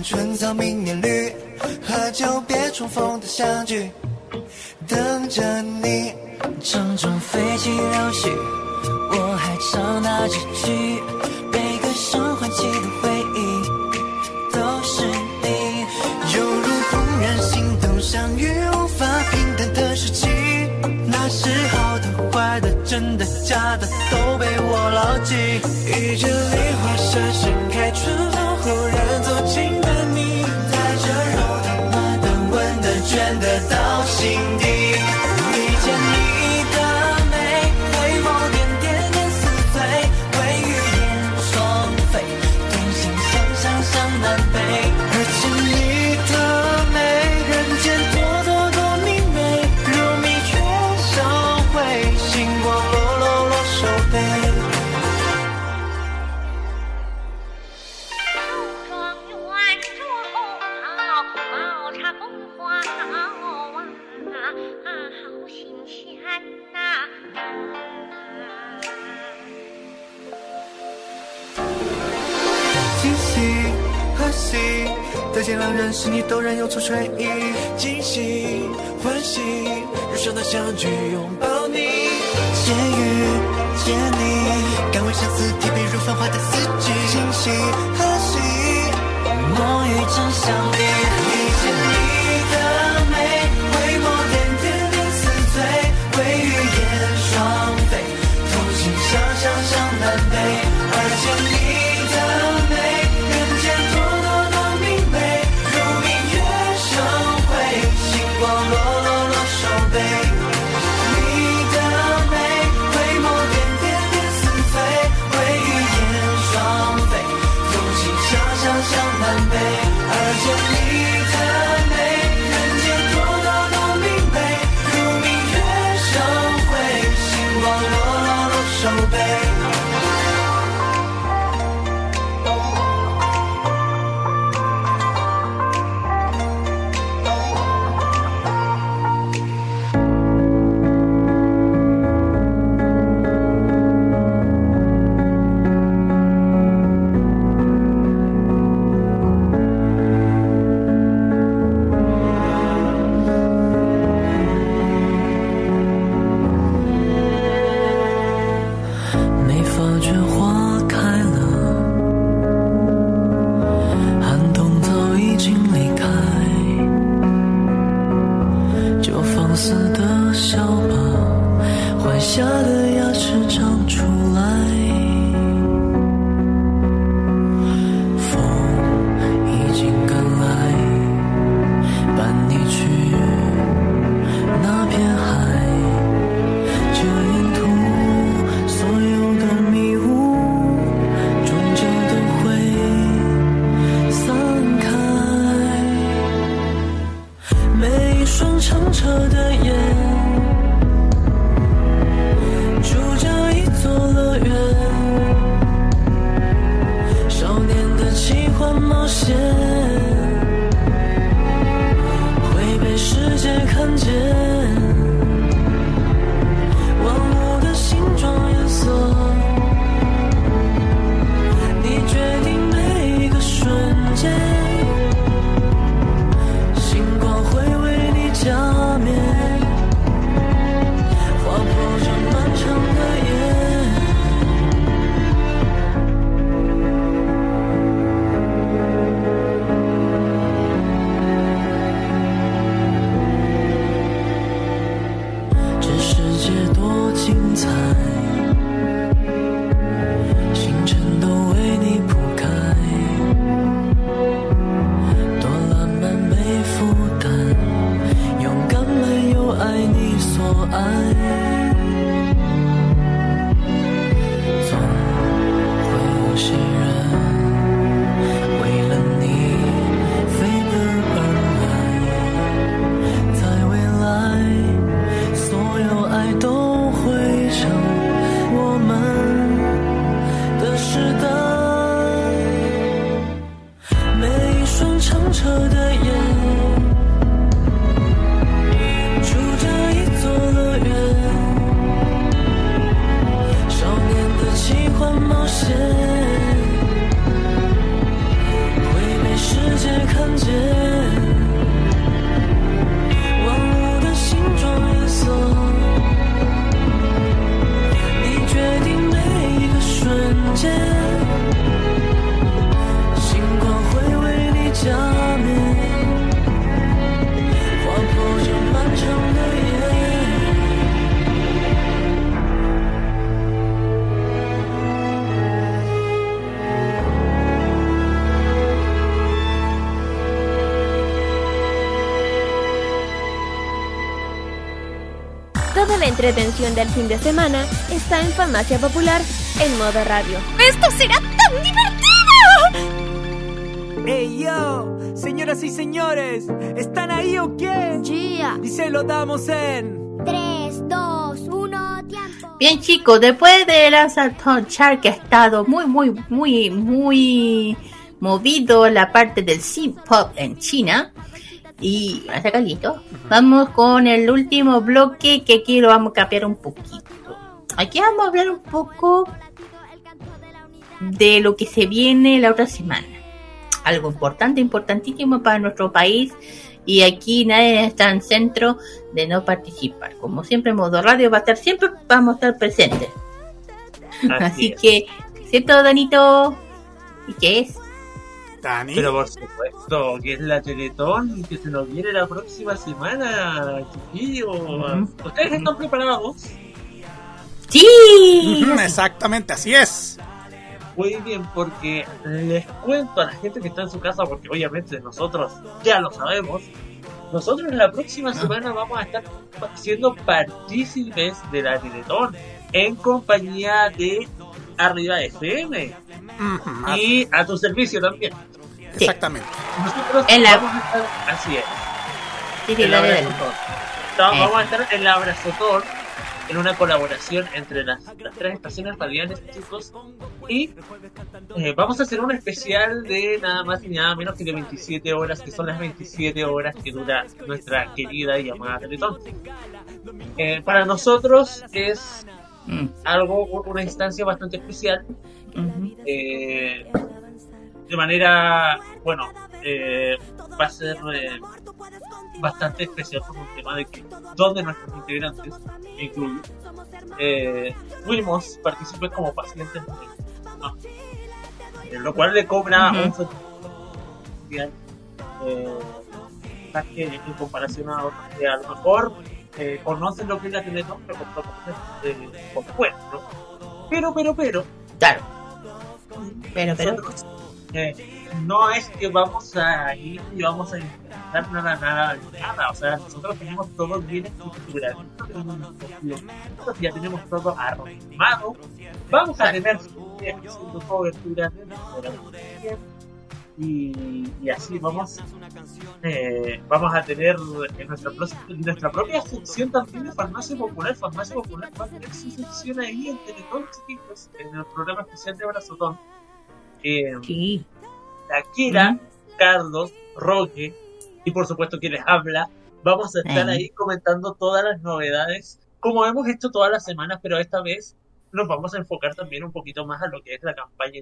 春草明年绿，喝酒别重逢的相聚，等着你。城中飞起柳絮，我还唱那几句，悲歌声唤起的回忆，都是你。犹如怦然心动相遇，无法平淡的事情，那时好的、坏的、真的、假的，都被我牢记。遇见梨花下盛开，春风忽然圆的造型。见两人是你都然有处吹意，惊喜欢喜，如生的相聚拥抱你，见遇见你，敢为相思提笔如繁花的四季，惊喜和喜，梦与真相离，entretención del fin de semana está en Farmacia Popular en modo radio. ¡Esto será tan divertido! ¡Ey yo! Señoras y señores, ¿están ahí o qué? Y se lo damos en. 3, 2, 1, tiempo. Bien chicos, después de la Salton Chart que ha estado muy, muy, muy, muy movido la parte del C-Pop en China y hace calito, vamos con el último bloque que aquí lo vamos a cambiar un poquito. Aquí vamos a hablar un poco de lo que se viene la otra semana. Algo importante, importantísimo para nuestro país y aquí nadie está en centro de no participar. Como siempre, Modo Radio va a estar siempre, vamos a estar presentes. Así, es. que, ¿cierto, Danito? ¿Y qué es? Dani. Pero por supuesto, que es la Teletón que se nos viene la próxima semana, chiquillos. ¿Ustedes están preparados? ¡Sí! Exactamente, así es. Muy bien, porque les cuento a la gente que está en su casa, porque obviamente nosotros ya lo sabemos. Nosotros en la próxima semana vamos a estar siendo partícipes de la Teletón en compañía de Arriba FM y a tu servicio también. Exactamente. Nosotros En la- vamos a estar, así es. Sí, sí, en la dale. Eh. Vamos a estar en la Abrazotón en una colaboración entre las, las tres estaciones radiales, chicos. Y eh, vamos a hacer un especial de nada más y nada menos que de 27 horas, que son las 27 horas que dura nuestra querida y amada Teletón. Eh, para nosotros es Mm. algo, una instancia bastante especial. Eh, de manera, bueno, eh, va a ser eh, bastante especial por un tema de que dos de nuestros integrantes, me incluyo, fuimos, participé como pacientes, no, lo cual le cobra un especial, eh, quizás que en comparación a otros que a lo mejor conocen lo que es la Teletón, pero con por fuera, ¿no? Pero, pero, pero, Claro. Pero, pero. nosotros, eh, no es que vamos a ir y vamos a intentar nada, nada, nada. O sea, nosotros tenemos todo bien estructurado. nosotros ya tenemos todo armado. Vamos a tener cobertura y, y así vamos eh, vamos a tener en nuestra, en nuestra propia sección también de farmacia popular farmacia popular va a tener su sección ahí en Teletón chiquitos en el programa especial de Brazotón eh, la Kira, Carlos, Roque y por supuesto quien les habla. Vamos a estar Eh. ahí comentando todas las novedades, como hemos hecho todas las semanas, pero esta vez nos vamos a enfocar también un poquito más a lo que es la campaña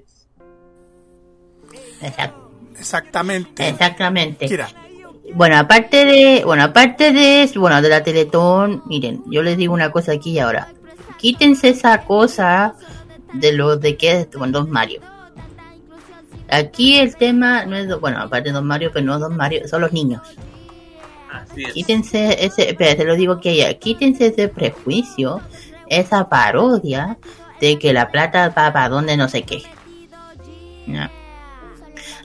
Exactamente. Exactamente. Kira. Bueno, aparte de, bueno, aparte de, bueno, de la Teletón, miren, yo les digo una cosa aquí y ahora. Quítense esa cosa de lo de que es con Don Mario. Aquí el tema no es, bueno, aparte de Don Mario, pero no Don Mario, son los niños. Así es. Quítense ese, espera, te lo digo que ya, quítense ese prejuicio, esa parodia de que la plata va para donde no sé qué. No.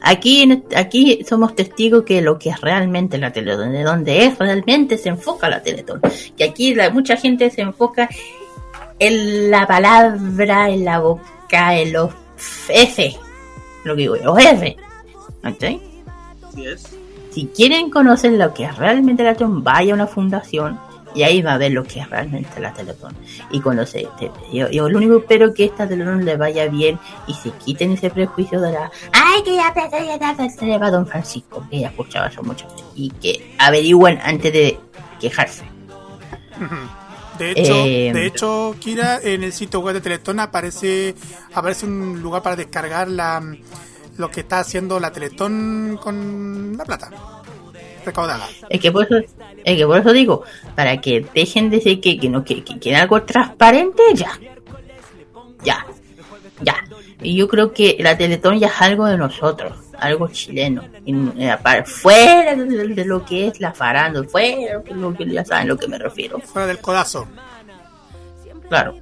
Aquí, aquí somos testigos que lo que es realmente la Teletón, de donde es realmente se enfoca la Teletón. Que aquí la, mucha gente se enfoca en la palabra, en la boca, en los F, lo que digo, los F. ¿Ok? Así es. Si quieren conocer lo que es realmente la Teletón, vaya a una fundación y ahí va a ver lo que es realmente la Teletón. Y cuando se... te- yo, yo lo único que espero que esta Teletón le vaya bien y se quiten ese prejuicio de la... ¡Ay, que ya! Se le va a Don Francisco, que ya escuchaba eso veces. Y que averigüen antes de quejarse. De hecho, Eh, de hecho, Kira, en el sitio web de Teletón aparece, aparece un lugar para descargar la, lo que está haciendo la Teletón con la plata recaudada. Es que por eso, es que por eso digo, para que dejen de decir que, que no que, que quieren algo transparente, ya. Ya. Ya. Y yo creo que la Teletón ya es algo de nosotros, algo chileno. Eh, fuera de lo que es la farándula, fuera de lo que ya saben a lo que me refiero. Fuera del codazo. Claro.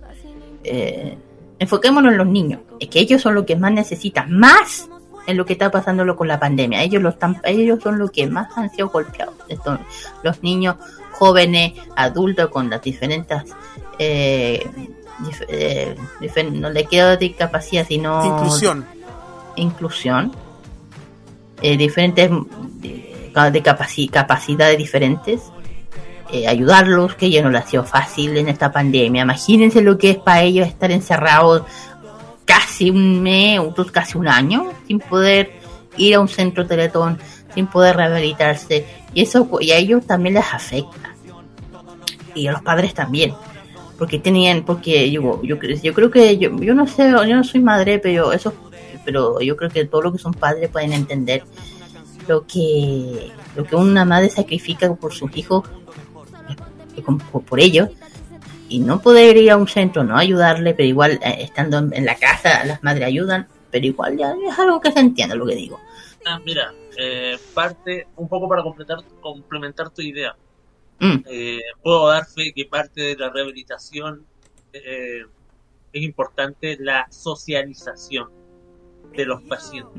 Eh, enfoquémonos en los niños. Es que ellos son los que más necesitan, más en lo que está pasando con la pandemia. Ellos lo están, ellos son los que más han sido golpeados. Estos- los niños, jóvenes, adultos con las diferentes eh, dif- eh, no le queda discapacidad sino Inclusión. inclusión eh, diferentes de, de capaci- capacidades diferentes eh, ayudarlos que ya no les ha sido fácil en esta pandemia imagínense lo que es para ellos estar encerrados casi un mes casi un año sin poder ir a un centro teletón sin poder rehabilitarse. Y eso y a ellos también les afecta. Y a los padres también. Porque tenían porque yo yo, yo creo que yo, yo no sé yo no soy madre pero eso pero yo creo que todo lo que son padres pueden entender. Lo que lo que una madre sacrifica por sus hijos eh, por ellos y no poder ir a un centro no ayudarle pero igual eh, estando en, en la casa las madres ayudan pero igual ya es algo que se entiende lo que digo Ah, mira, eh, parte, un poco para completar, complementar tu idea. Mm. Eh, puedo dar fe que parte de la rehabilitación eh, es importante la socialización de los pacientes.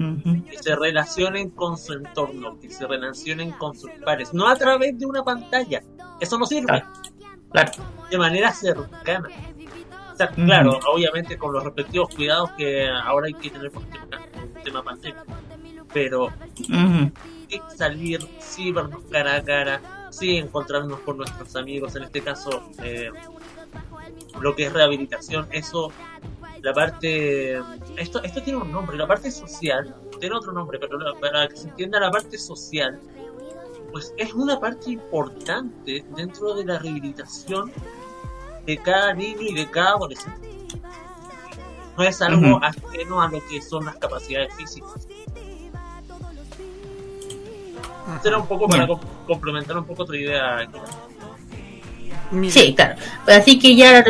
Que se relacionen con su entorno, que se relacionen con sus pares, no a través de una pantalla. Eso no sirve. Claro. De manera cercana. O sea, Ujú. claro, obviamente con los respectivos cuidados que ahora hay que tener por el tema, pandemia. Pero Ujú. sí salir, sí vernos cara a cara, sí encontrarnos con nuestros amigos, en este caso eh, lo que es rehabilitación, eso, la parte, esto, esto tiene un nombre, la parte social, tiene otro nombre, pero la- para que se entienda la parte social, pues es una parte importante dentro de la rehabilitación de cada niño y de cada adolescente. No es algo Ujú. ajeno a lo que son las capacidades físicas. Será un poco para Bien. com- complementar un poco tu idea. Sí claro Pues así que ya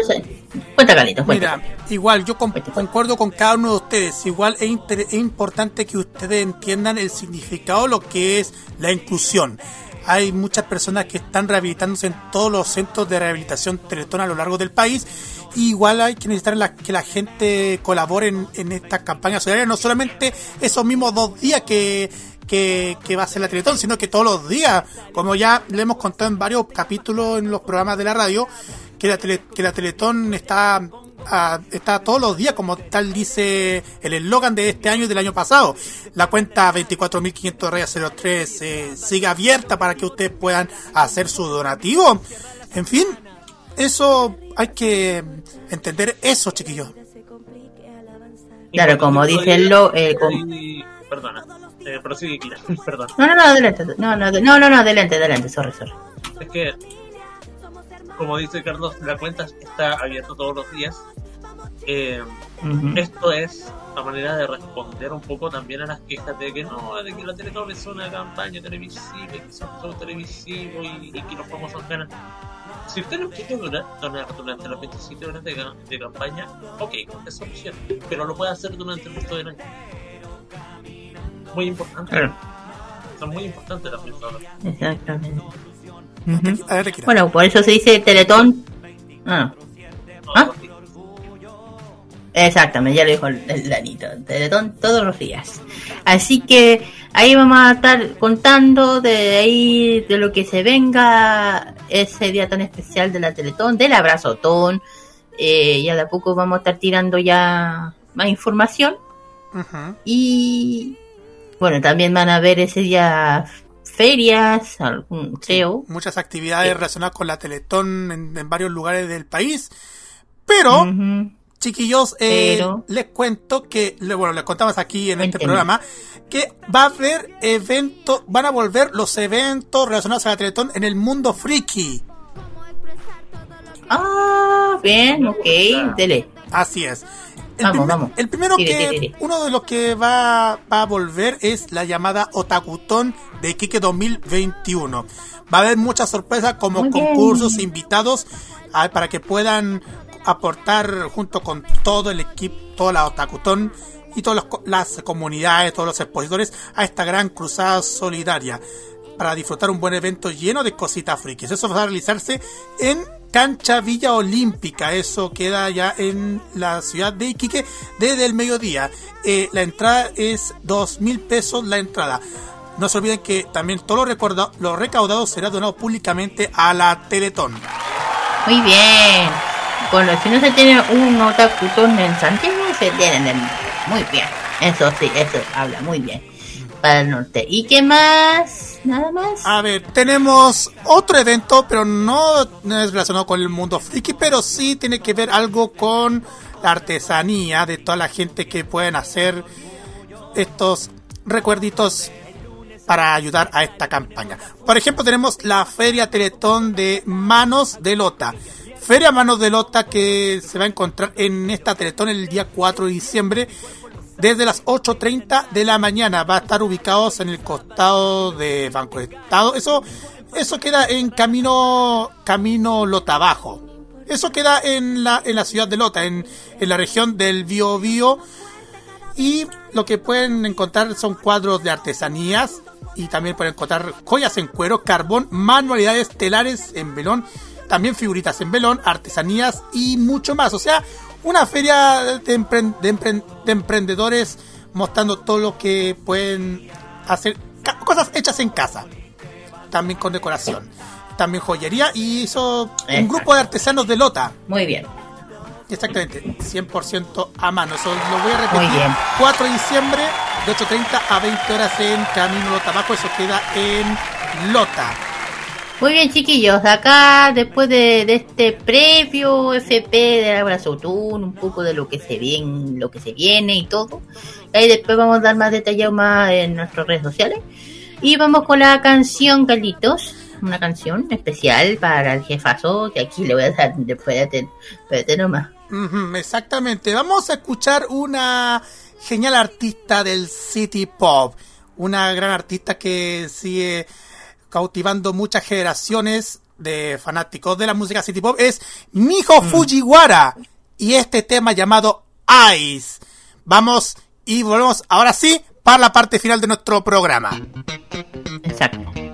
cuenta Carlitos cuenta. Mira, igual yo con- concuerdo con cada uno de ustedes. Igual es, inter- es importante que ustedes entiendan el significado de lo que es la inclusión. Hay muchas personas que están rehabilitándose en todos los centros de rehabilitación Teletón a lo largo del país. Y igual hay que necesitar la- que la gente colabore en, en estas campañas solidarias, no solamente esos mismos dos días que, que, que va a ser la Teletón, sino que todos los días, como ya le hemos contado en varios capítulos en los programas de la radio, que la, tele- que la Teletón está, ah, está todos los días, como tal dice el eslogan de este año y del año pasado. La cuenta 24.500 rayas 03 eh, sigue abierta para que ustedes puedan hacer su donativo. En fin, eso hay que entender eso, chiquillos. Claro, como dice el lo, eh, perdona. Prosigue, perdón. No, no, no, adelante. No, no, no, no, no, adelante, adelante, sorry, sorry. Es que, como dice Carlos, la cuenta está abierta todos los días. Eh, Ujú. Esto es la manera de responder un poco también a las quejas de que no, de que la Teletón es una campaña televisiva, que son show televisivo y, y que los famosos ganan. Si usted no quiere donar, durante las 27 horas de, de campaña, ok, es opción, pero lo puede hacer durante el resto del año. Muy importante. Claro. Son muy importantes las 27 horas. Exactamente. A ver, Kira. Bueno, por eso se dice Teletón. Ah. ¿Ah? Exactamente, ya lo dijo el, el Danito. Teletón todos los días. Así que ahí vamos a estar contando de ahí de lo que se venga ese día tan especial de la Teletón, del abrazotón. Eh, ya de a poco vamos a estar tirando ya más información. Ujú. Y bueno, también van a ver ese día ferias, algún creo. Muchas actividades relacionadas con la Teletón en, en varios lugares del país. Pero, chiquillos, eh, Pero- les cuento que, bueno, les contamos aquí en este programa que va a haber eventos, van a volver los eventos relacionados a la Teletón en el mundo friki. Ah, bien, ok, dele. Así es. El, Vamos, primer- vamos. el primero Tire, que, tire, uno de los que va, va a volver es la llamada Otakutón de Iquique 2021. Va a haber muchas sorpresas como Muy bien. concursos, invitados, ah, para que puedan aportar junto con todo el equipo, toda la Otakutón y todas las co- las comunidades, todos los expositores a esta gran cruzada solidaria para disfrutar un buen evento lleno de cositas frikis. Eso va a realizarse en Cancha Villa Olímpica. Eso queda ya en la ciudad de Iquique desde el mediodía. Eh, la entrada es dos mil pesos la entrada. No se olviden que también todo lo, recorda- recaudado será donado públicamente a la Teletón. Muy bien. Bueno, si no se tiene un otakutón en Santiago, se tienen en... Muy bien. Eso sí, eso habla muy bien. Para el norte. ¿Y qué más? ¿Nada más? A ver, tenemos otro evento, pero no, no es relacionado con el mundo friki, pero sí tiene que ver algo con la artesanía de toda la gente que pueden hacer estos recuerditos para ayudar a esta campaña. Por ejemplo, tenemos la Feria Teletón de Manos de Lota. Feria Manos de Lota que se va a encontrar en esta Teletón el día 4 de diciembre desde las 8.30 de la mañana. Va a estar ubicados en el costado de Banco de Estado. Eso, eso queda en camino, camino Lota Bajo. Eso queda en la, en la ciudad de Lota, en, en la región del Bío Bío. Y lo que pueden encontrar son cuadros de artesanías y también pueden encontrar joyas en cuero, carbón, manualidades telares en velón, también figuritas en velón, artesanías y mucho más. O sea, una feria de, de de emprendedores mostrando todo lo que pueden hacer, cosas hechas en casa, también con decoración, también joyería y hizo un grupo de artesanos de Lota. Muy bien. Exactamente, 100% a mano. Eso lo voy a repetir. Muy bien. 4 de diciembre, de 8.30 a 20 horas en Camino Lota Bajo. Eso queda en Lota. Muy bien, chiquillos. Acá, después de, este previo FP de Abrazotún, un poco de lo que se viene, lo que se viene y todo. Ahí después vamos a dar más detallado más en nuestras redes sociales. Y vamos con la canción, Carlitos. Una canción especial para el jefazo, que aquí le voy a dar después de nomás. Exactamente. Vamos a escuchar una genial artista del City Pop. Una gran artista que sigue cautivando muchas generaciones de fanáticos de la música City Pop. Es Mijo Fujiwara. Y este tema llamado Ice. Vamos y volvemos ahora sí para la parte final de nuestro programa. Exacto.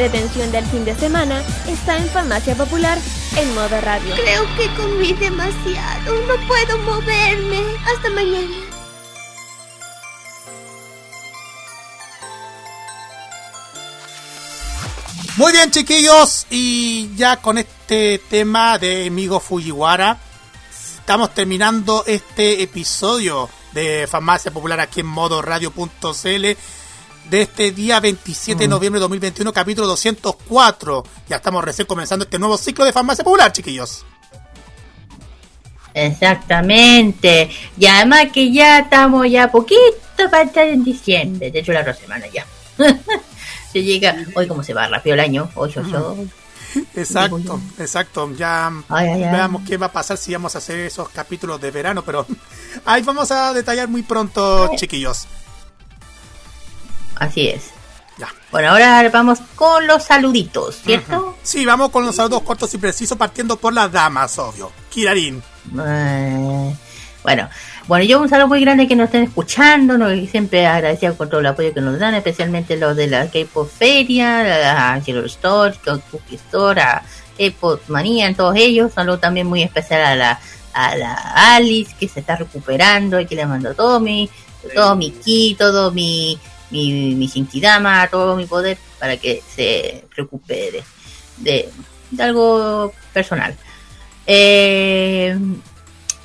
Entretención del fin de semana está en Farmacia Popular en modo radio. Creo que comí demasiado. No puedo moverme. Hasta mañana. Muy bien, chiquillos, y ya con este tema de Amigo Fujiwara, estamos terminando este episodio de Farmacia Popular aquí en modo radio.cl de este día 27 de Mm. noviembre de 2021, capítulo 204. Ya estamos recién comenzando este nuevo ciclo de Farmacia Popular, chiquillos. Exactamente. Y además que ya estamos ya poquito para estar en diciembre. De hecho, la otra semana ya. se llega. Hoy, como se va rápido el año. Hoy, hoy, hoy. Exacto, exacto. Ya Ay, ay, ay. veamos qué va a pasar si vamos a hacer esos capítulos de verano, pero ahí vamos a detallar muy pronto, chiquillos. Así es. Bueno, ahora vamos con los saluditos, ¿cierto? Sí, vamos con los saludos cortos y precisos, partiendo por las damas, obvio. Kirarin. Eh, bueno, bueno, yo un saludo muy grande que nos estén escuchando, ¿no? y siempre agradecido por todo el apoyo que nos dan, especialmente los de la K-Pop Feria, a Zero Store, Cookie Store, a K-Pop Manía, todos ellos. Saludo también muy especial a la, a la Alice, que se está recuperando y que le mando todo mi, todo mi ki, todo mi, mi, mi todo mi poder para que se recupere de, de algo personal. Eh,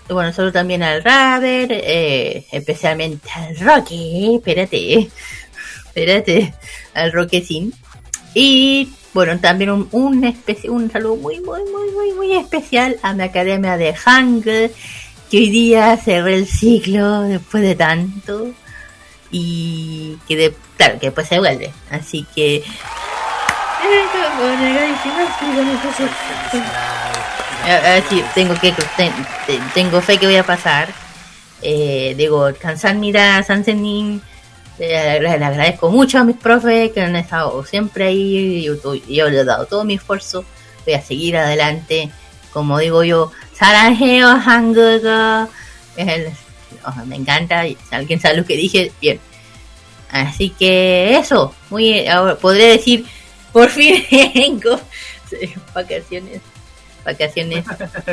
bueno, saludo también al Raver, eh, especialmente al Roque, espérate, espérate, al Roquecín. Y bueno, también un, un, un saludo muy, muy, muy, muy, muy especial a mi academia de Hangul, que hoy día cerré el ciclo después de tanto. Y que de, claro, que después se vuelve. Así que... Tengo que ten- ten- tengo fe que voy a pasar. Eh, digo, Kansanmira, Sansenin, eh, le, le agradezco mucho a mis profes que han estado siempre ahí. Yo, yo le he dado todo mi esfuerzo. Voy a seguir adelante. Como digo yo, Me encanta. Si alguien sabe lo que dije, bien. Así que eso, muy ahora podré decir, por fin tengo vacaciones, vacaciones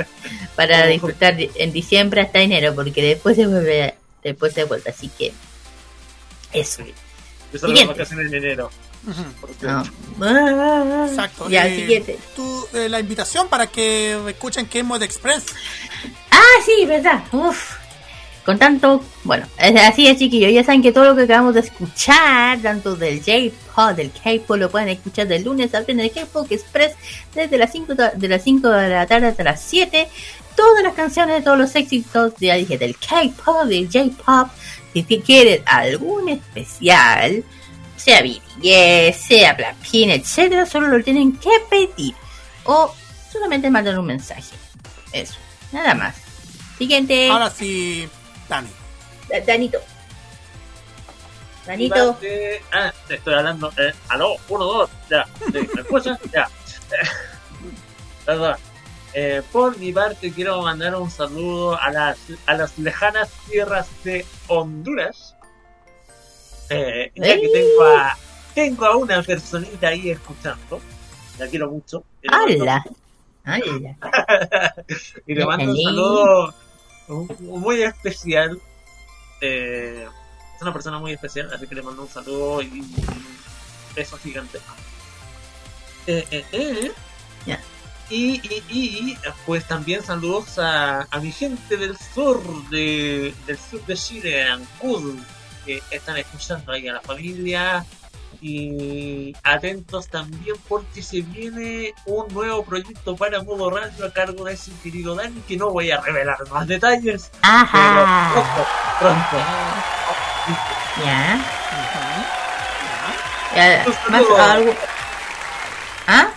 para disfrutar de- en diciembre hasta enero, porque después se vuelve, después se vuelve, así que eso. Yo solo las Siguiente. vacaciones en enero. Porque- No. Exacto. Ya, eh, siguiente. tú, eh, la invitación para que escuchen Game Mode Express. Ah, sí, verdad. Uf. Con tanto, bueno, así es chiquillos, ya saben que todo lo que acabamos de escuchar, tanto del J-Pop, del K-Pop, lo pueden escuchar de lunes a viernes K-Pop Express, desde las 5 de las 5 de la tarde hasta las 7. Todas las canciones todos los éxitos, ya dije, del K-Pop, del J-Pop. Si te quieren algún especial, sea BTS, sea Blackpink, etcétera, solo lo tienen que pedir. O solamente mandan un mensaje. Eso, nada más. Siguiente. Ahora sí, Dani. Da- Danito. Danito. Ah, te estoy hablando. Eh, aló, uno, dos. Ya. ¿Me escuchan? Ya. Perdón. Eh, por mi parte, quiero mandar un saludo a las, a las lejanas tierras de Honduras. Eh, ya que tengo a, tengo a una personita ahí escuchando. La quiero mucho. ¡Hala! ¡Hala! y le mando un saludo muy especial. Eh, es una persona muy especial, así que le mando un saludo y un beso gigante. Eh, eh. Y, y, y, pues también saludos a, a mi gente del sur de, del sur de Chile, Ancud, que están escuchando ahí a la familia, Y atentos también porque se viene un nuevo proyecto para Modo Radio a cargo de ese querido Dani, que no voy a revelar más detalles. Ajá. Pero pronto, pronto. Ya. Ya, más algo. ¿Ah?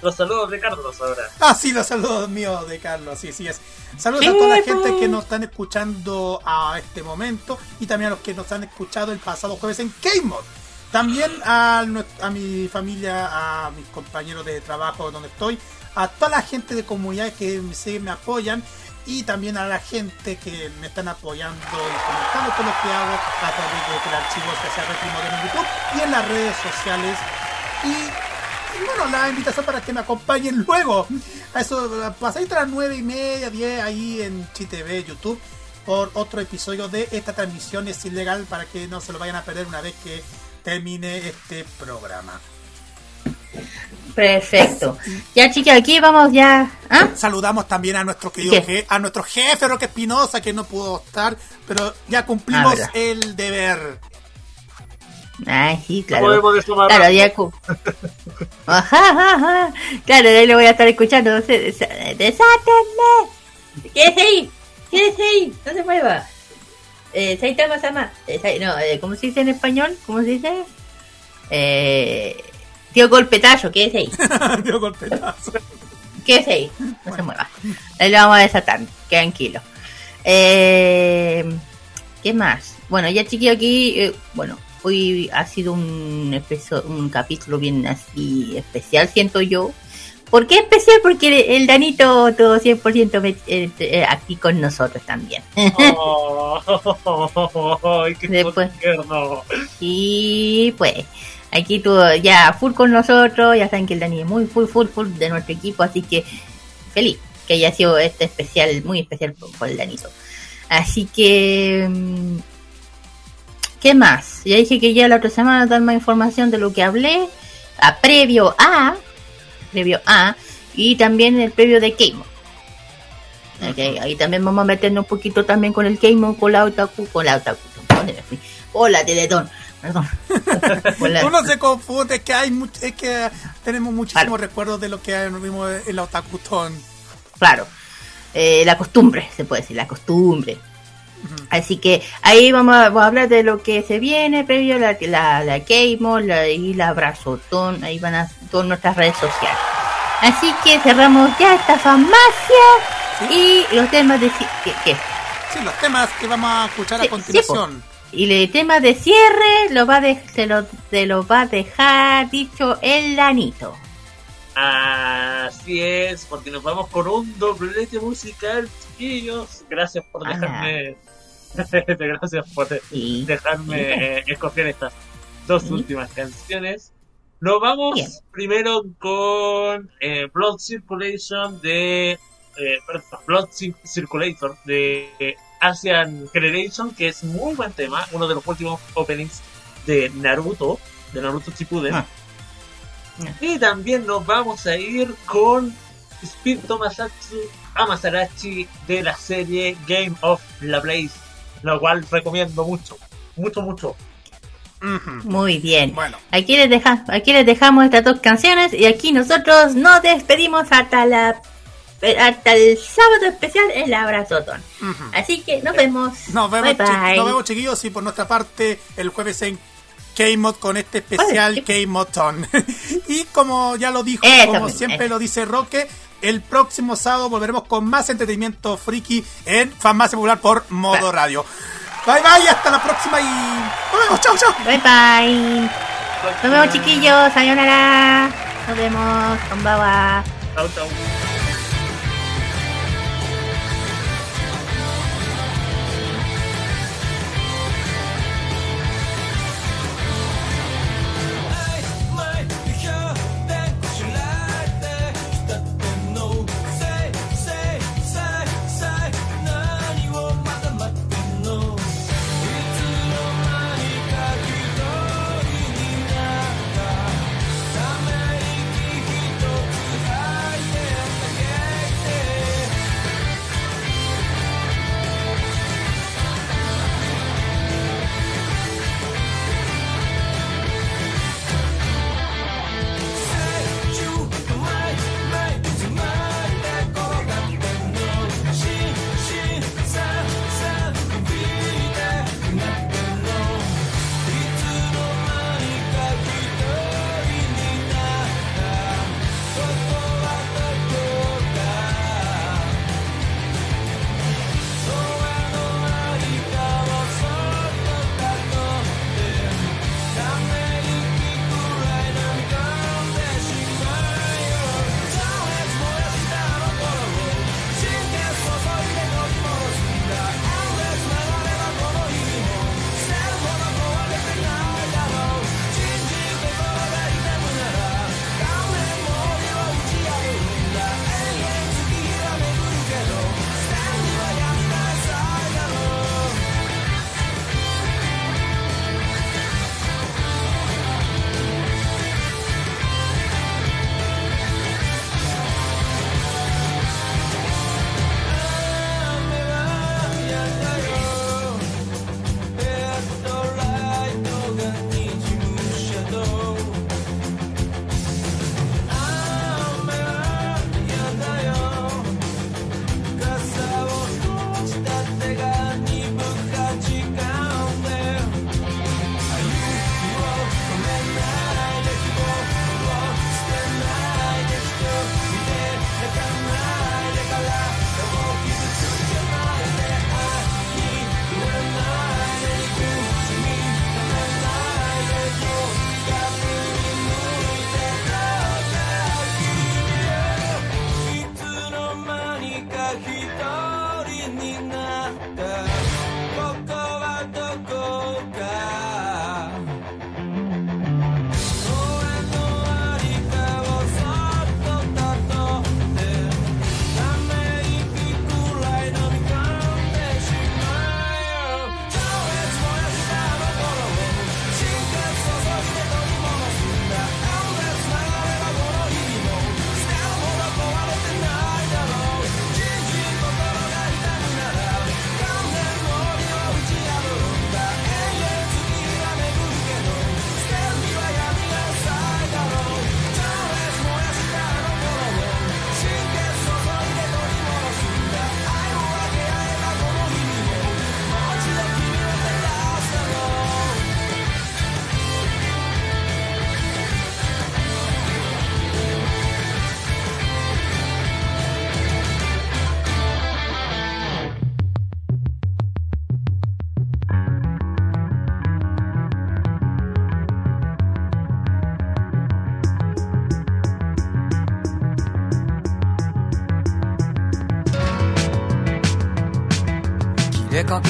Los saludos de Carlos ahora. Ah, sí, los saludos míos de Carlos, sí, sí es. Saludos Sí, a toda la pues. gente que nos están escuchando a este momento y también a los que nos han escuchado el pasado jueves en K-Mod. También a, mi familia, a mis compañeros de trabajo donde estoy, a toda la gente de comunidad que me, me apoyan y también a la gente que me están apoyando y comentando todo lo que hago a través del archivo especial Retro en YouTube y en las redes sociales. Y bueno, la invitación para que me acompañen luego. A eso, pasadito a las nueve y media, 10 ahí en ChiTV, YouTube, por otro episodio de esta transmisión es ilegal para que no se lo vayan a perder una vez que termine este programa. Perfecto. Ya, chicas, aquí vamos ya. ¿Ah? Saludamos también a nuestro querido ¿Qué? je- a nuestro jefe Roque Espinosa que no pudo estar, pero ya cumplimos Ah, el deber. Ay, sí, claro. Claro, ya. cu- Ajá, ajá. Claro, ahí lo voy a estar escuchando. no sé, desa- ¡Desátenme! Quédese ahí, quédese ahí, no se mueva. Eh, Saitama Sama. Eh, no, eh, ¿cómo se dice en español? ¿Cómo se dice? Eh, tío golpetazo, quédese ahí. Tío golpetazo. Quédese ahí, no se mueva. Ahí lo vamos a desatar, tranquilo. Eh, ¿Qué más? Bueno, ya chiquillo aquí, eh, bueno, hoy ha sido un, un capítulo bien así especial, siento yo. ¿Por qué especial? Porque el Danito todo 100% me- eh, aquí con nosotros también. Oh, qué Después. Y pues, aquí tú ya full con nosotros, ya saben que el Dani es muy full, full, full de nuestro equipo, así que feliz que haya sido este especial, muy especial por, por el Danito. Así que, mm, ¿qué más? Ya dije que ya la otra semana dar más información de lo que hablé, a previo a, previo a, y también el previo de Keimo. Ahí también vamos a meternos un poquito también con el Keimo, con la Otaku, con la Otaku, ¿dónde me fui? Con la Teletón, perdón. La- Uno se confunde, es que hay much- es que tenemos muchísimos recuerdos de lo que nos vimos en la Otakutón. Claro. Eh, la costumbre, se puede decir, la costumbre. Así que ahí vamos a, vamos a hablar de lo que se viene previo a la, la, la Keimo la, y la Brazotón. Ahí van a todas nuestras redes sociales. Así que cerramos ya esta farmacia y los temas de... ¿Qué? qué? Sí, los temas que vamos a escuchar Sí, a continuación. Y el tema de cierre lo va a de- se, lo, se lo va a dejar dicho el Lanito. Así es, porque nos vamos con un doblete musical, chiquillos. Gracias por dejarme. Gracias por dejarme eh, escoger estas dos últimas canciones. Nos vamos Bien. primero con eh, Blood Circulation de. eh, perdón, Blood Cir- Circulator de Asian Generation, que es muy buen tema, uno de los últimos openings de Naruto, de Naruto Shippuden. Ah. Y también nos vamos a ir con Speed Tomasatsu Amasarachi de la serie Game of la Blaze, lo cual recomiendo mucho, mucho, mucho. Muy bien. Bueno. Aquí les, deja, aquí les dejamos estas dos canciones y aquí nosotros nos despedimos hasta la hasta el sábado especial el abrazotón. Así que nos vemos. Nos vemos, bye, nos vemos chiquillos y por nuestra parte el jueves en K-Mod con este especial K-Modton. y como ya lo dijo, Eso como mismo, siempre lo dice Roque, el próximo sábado volveremos con más entretenimiento friki en Farmacia Popular por Modo Radio. Bye bye, hasta la próxima y nos vemos, chao, chao. Bye bye. Nos vemos chiquillos, sayonara. Nos vemos, konbawa. Chau, chau.「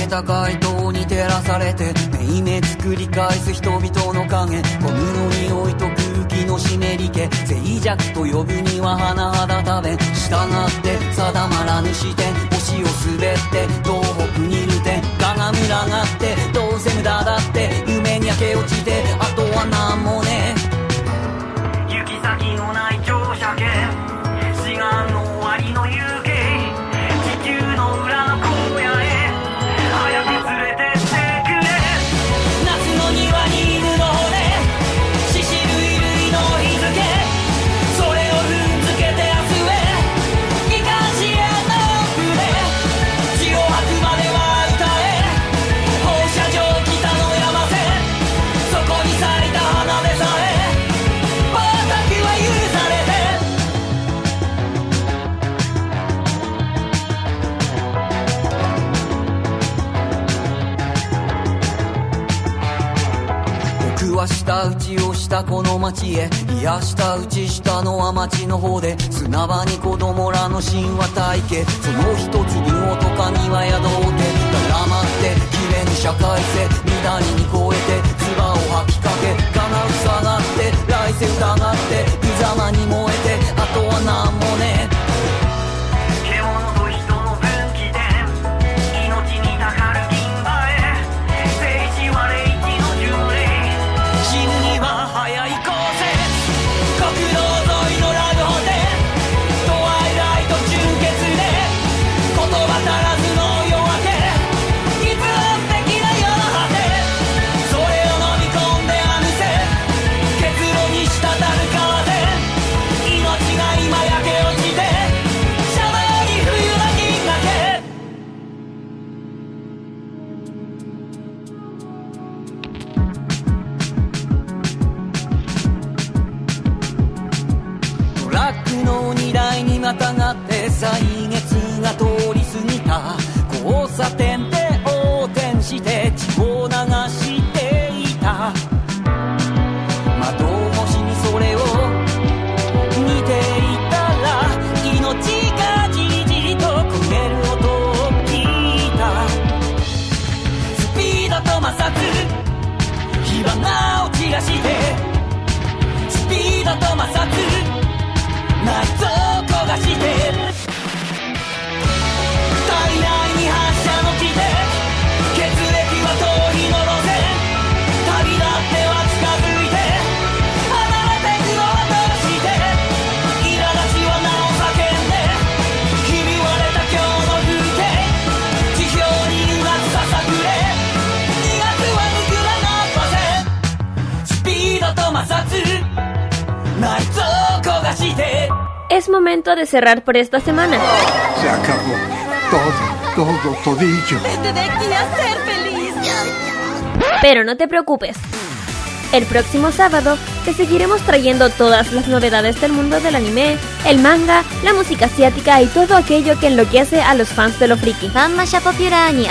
た街灯に照らされてめいめ作り返す人々の影。ゴムの匂いと空気の湿り気。脆弱と呼ぶには甚だ食べ従って定まらぬ視点。星を滑ってこの街へ癒した打ち下のは町の方で砂場に子供らの神話体系。その一粒音かには宿って絡まって綺麗に社会性乱れに超えて唾を吐きかけ叶う下がって来世疑って無様に燃え Es momento de cerrar por esta semana. Se acabó. Todo, todo, todillo. Vete de aquí a ser feliz. Pero no te preocupes. El próximo sábado te seguiremos trayendo todas las novedades del mundo del anime, el manga, la música asiática y todo aquello que enloquece a los fans de lo friki. Fanmasha Popular ni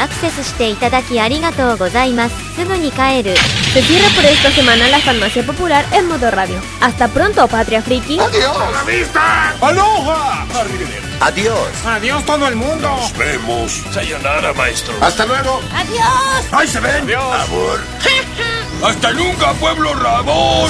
Se cierra por esta semana la farmacia popular en modo radio. Hasta pronto, Patria Friki. Adiós. Vista. Aloha. Adiós. Adiós todo el mundo. Nos vemos. Sayonara, maestro. Hasta luego. Adiós. Ahí se ven. Adiós. Amor. Hasta nunca, pueblo rabón.